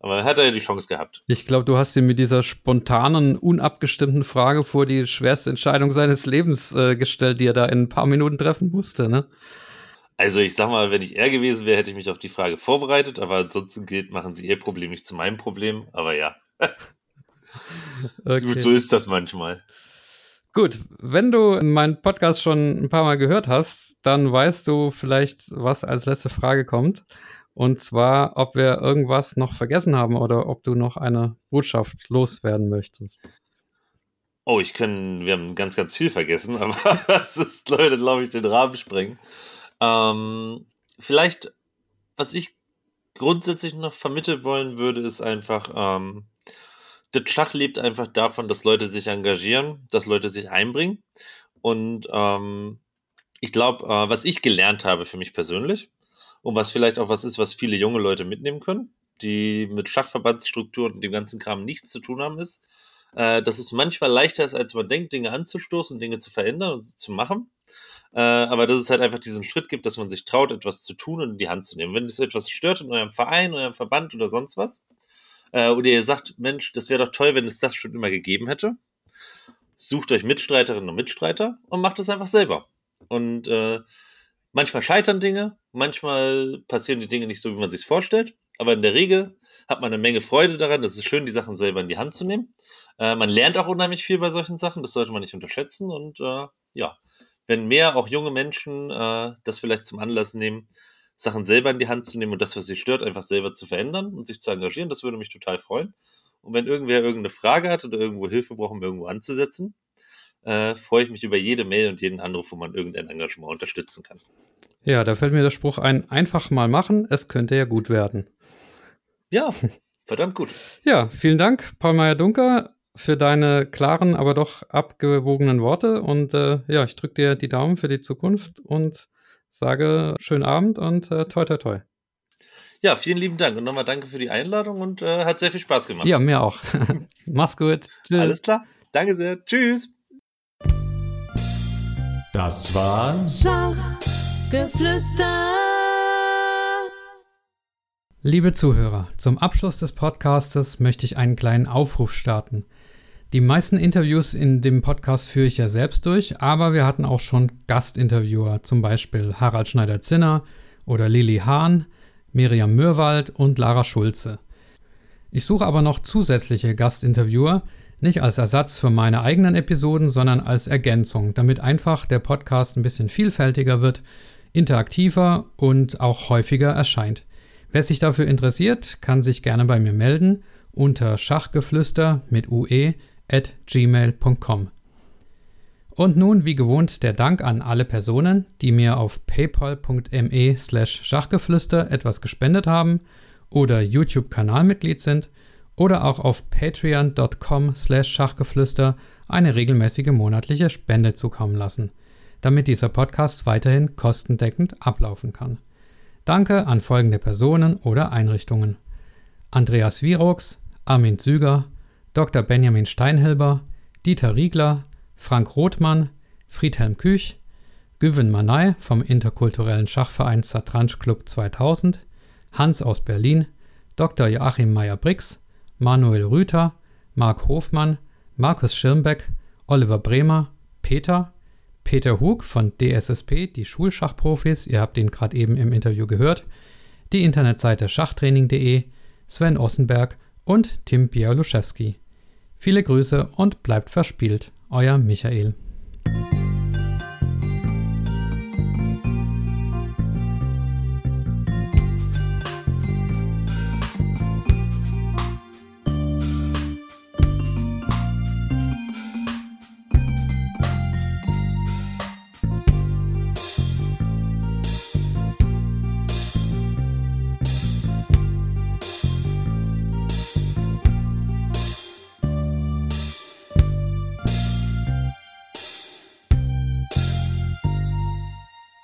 Aber er hat ja die Chance gehabt. Ich glaube, du hast ihn mit dieser spontanen, unabgestimmten Frage vor die schwerste Entscheidung seines Lebens äh, gestellt, die er da in ein paar Minuten treffen musste, ne? Also ich sag mal, wenn ich er gewesen wäre, hätte ich mich auf die Frage vorbereitet, aber ansonsten geht, machen sie ihr Problem nicht zu meinem Problem. Aber ja. okay. Gut, so ist das manchmal. Gut, wenn du meinen Podcast schon ein paar Mal gehört hast, dann weißt du vielleicht, was als letzte Frage kommt. Und zwar, ob wir irgendwas noch vergessen haben oder ob du noch eine Botschaft loswerden möchtest. Oh, ich kann, wir haben ganz, ganz viel vergessen, (laughs) aber das ist, Leute, glaube ich, den Rahmen sprengen. Ähm, vielleicht, was ich grundsätzlich noch vermitteln wollen würde, ist einfach, ähm, der Schach lebt einfach davon, dass Leute sich engagieren, dass Leute sich einbringen. Und ähm, ich glaube, äh, was ich gelernt habe für mich persönlich, und was vielleicht auch was ist, was viele junge Leute mitnehmen können, die mit Schachverbandsstrukturen und dem ganzen Kram nichts zu tun haben, ist, äh, dass es manchmal leichter ist, als man denkt, Dinge anzustoßen, Dinge zu verändern und zu machen. Äh, aber dass es halt einfach diesen Schritt gibt, dass man sich traut, etwas zu tun und in die Hand zu nehmen. Wenn es etwas stört in eurem Verein, eurem Verband oder sonst was, äh, oder ihr sagt, Mensch, das wäre doch toll, wenn es das schon immer gegeben hätte, sucht euch Mitstreiterinnen und Mitstreiter und macht es einfach selber. Und äh, manchmal scheitern Dinge, manchmal passieren die Dinge nicht so, wie man sich vorstellt, aber in der Regel hat man eine Menge Freude daran. Es ist schön, die Sachen selber in die Hand zu nehmen. Äh, man lernt auch unheimlich viel bei solchen Sachen, das sollte man nicht unterschätzen. Und äh, ja, wenn mehr auch junge Menschen äh, das vielleicht zum Anlass nehmen, Sachen selber in die Hand zu nehmen und das, was sie stört, einfach selber zu verändern und sich zu engagieren, das würde mich total freuen. Und wenn irgendwer irgendeine Frage hat oder irgendwo Hilfe braucht, um irgendwo anzusetzen, äh, freue ich mich über jede Mail und jeden Anruf, wo man irgendein Engagement unterstützen kann. Ja, da fällt mir der Spruch ein, einfach mal machen, es könnte ja gut werden. Ja, verdammt gut. ja, vielen Dank, Paul Meyer-Dunker, für deine klaren, aber doch abgewogenen Worte. Und äh, ja, ich drücke dir die Daumen für die Zukunft und sage schönen Abend und äh, toi toi toi. Ja, vielen lieben Dank und nochmal danke für die Einladung und äh, hat sehr viel Spaß gemacht. Ja, mir auch. (laughs) Mach's gut. Tschüss. Alles klar. Danke sehr. Tschüss. Das war Schachgeflüster. Liebe Zuhörer, zum Abschluss des Podcastes möchte ich einen kleinen Aufruf starten. Die meisten Interviews in dem Podcast führe ich ja selbst durch, aber wir hatten auch schon Gastinterviewer, zum Beispiel Harald Schneider-Zinner oder Lili Hahn, Miriam Mürwald und Lara Schulze. Ich suche aber noch zusätzliche Gastinterviewer, nicht als Ersatz für meine eigenen Episoden, sondern als Ergänzung, damit einfach der Podcast ein bisschen vielfältiger wird, interaktiver und auch häufiger erscheint. Wer sich dafür interessiert, kann sich gerne bei mir melden unter schachgeflüster mit ue at gmail.com. Und nun, wie gewohnt, der Dank an alle Personen, die mir auf paypal.me slash Schachgeflüster etwas gespendet haben oder YouTube-Kanalmitglied sind oder auch auf patreon.com slash Schachgeflüster eine regelmäßige monatliche Spende zukommen lassen, damit dieser Podcast weiterhin kostendeckend ablaufen kann. Danke an folgende Personen oder Einrichtungen. Andreas Wirox, Armin Züger, Dr. Benjamin Steinhilber, Dieter Riegler, Frank Rothmann, Friedhelm Küch, Güven Manay vom interkulturellen Schachverein Satranj Club 2000, Hans aus Berlin, Dr. Joachim Meyer-Brix, Manuel Rüther, Marc Hofmann, Markus Schirmbeck, Oliver Bremer, Peter, Peter Hug von DSSP, die Schulschachprofis, ihr habt ihn gerade eben im Interview gehört, die Internetseite schachtraining.de, Sven Ossenberg und Tim Bialuszewski. Viele Grüße und bleibt verspielt. Euer Michael.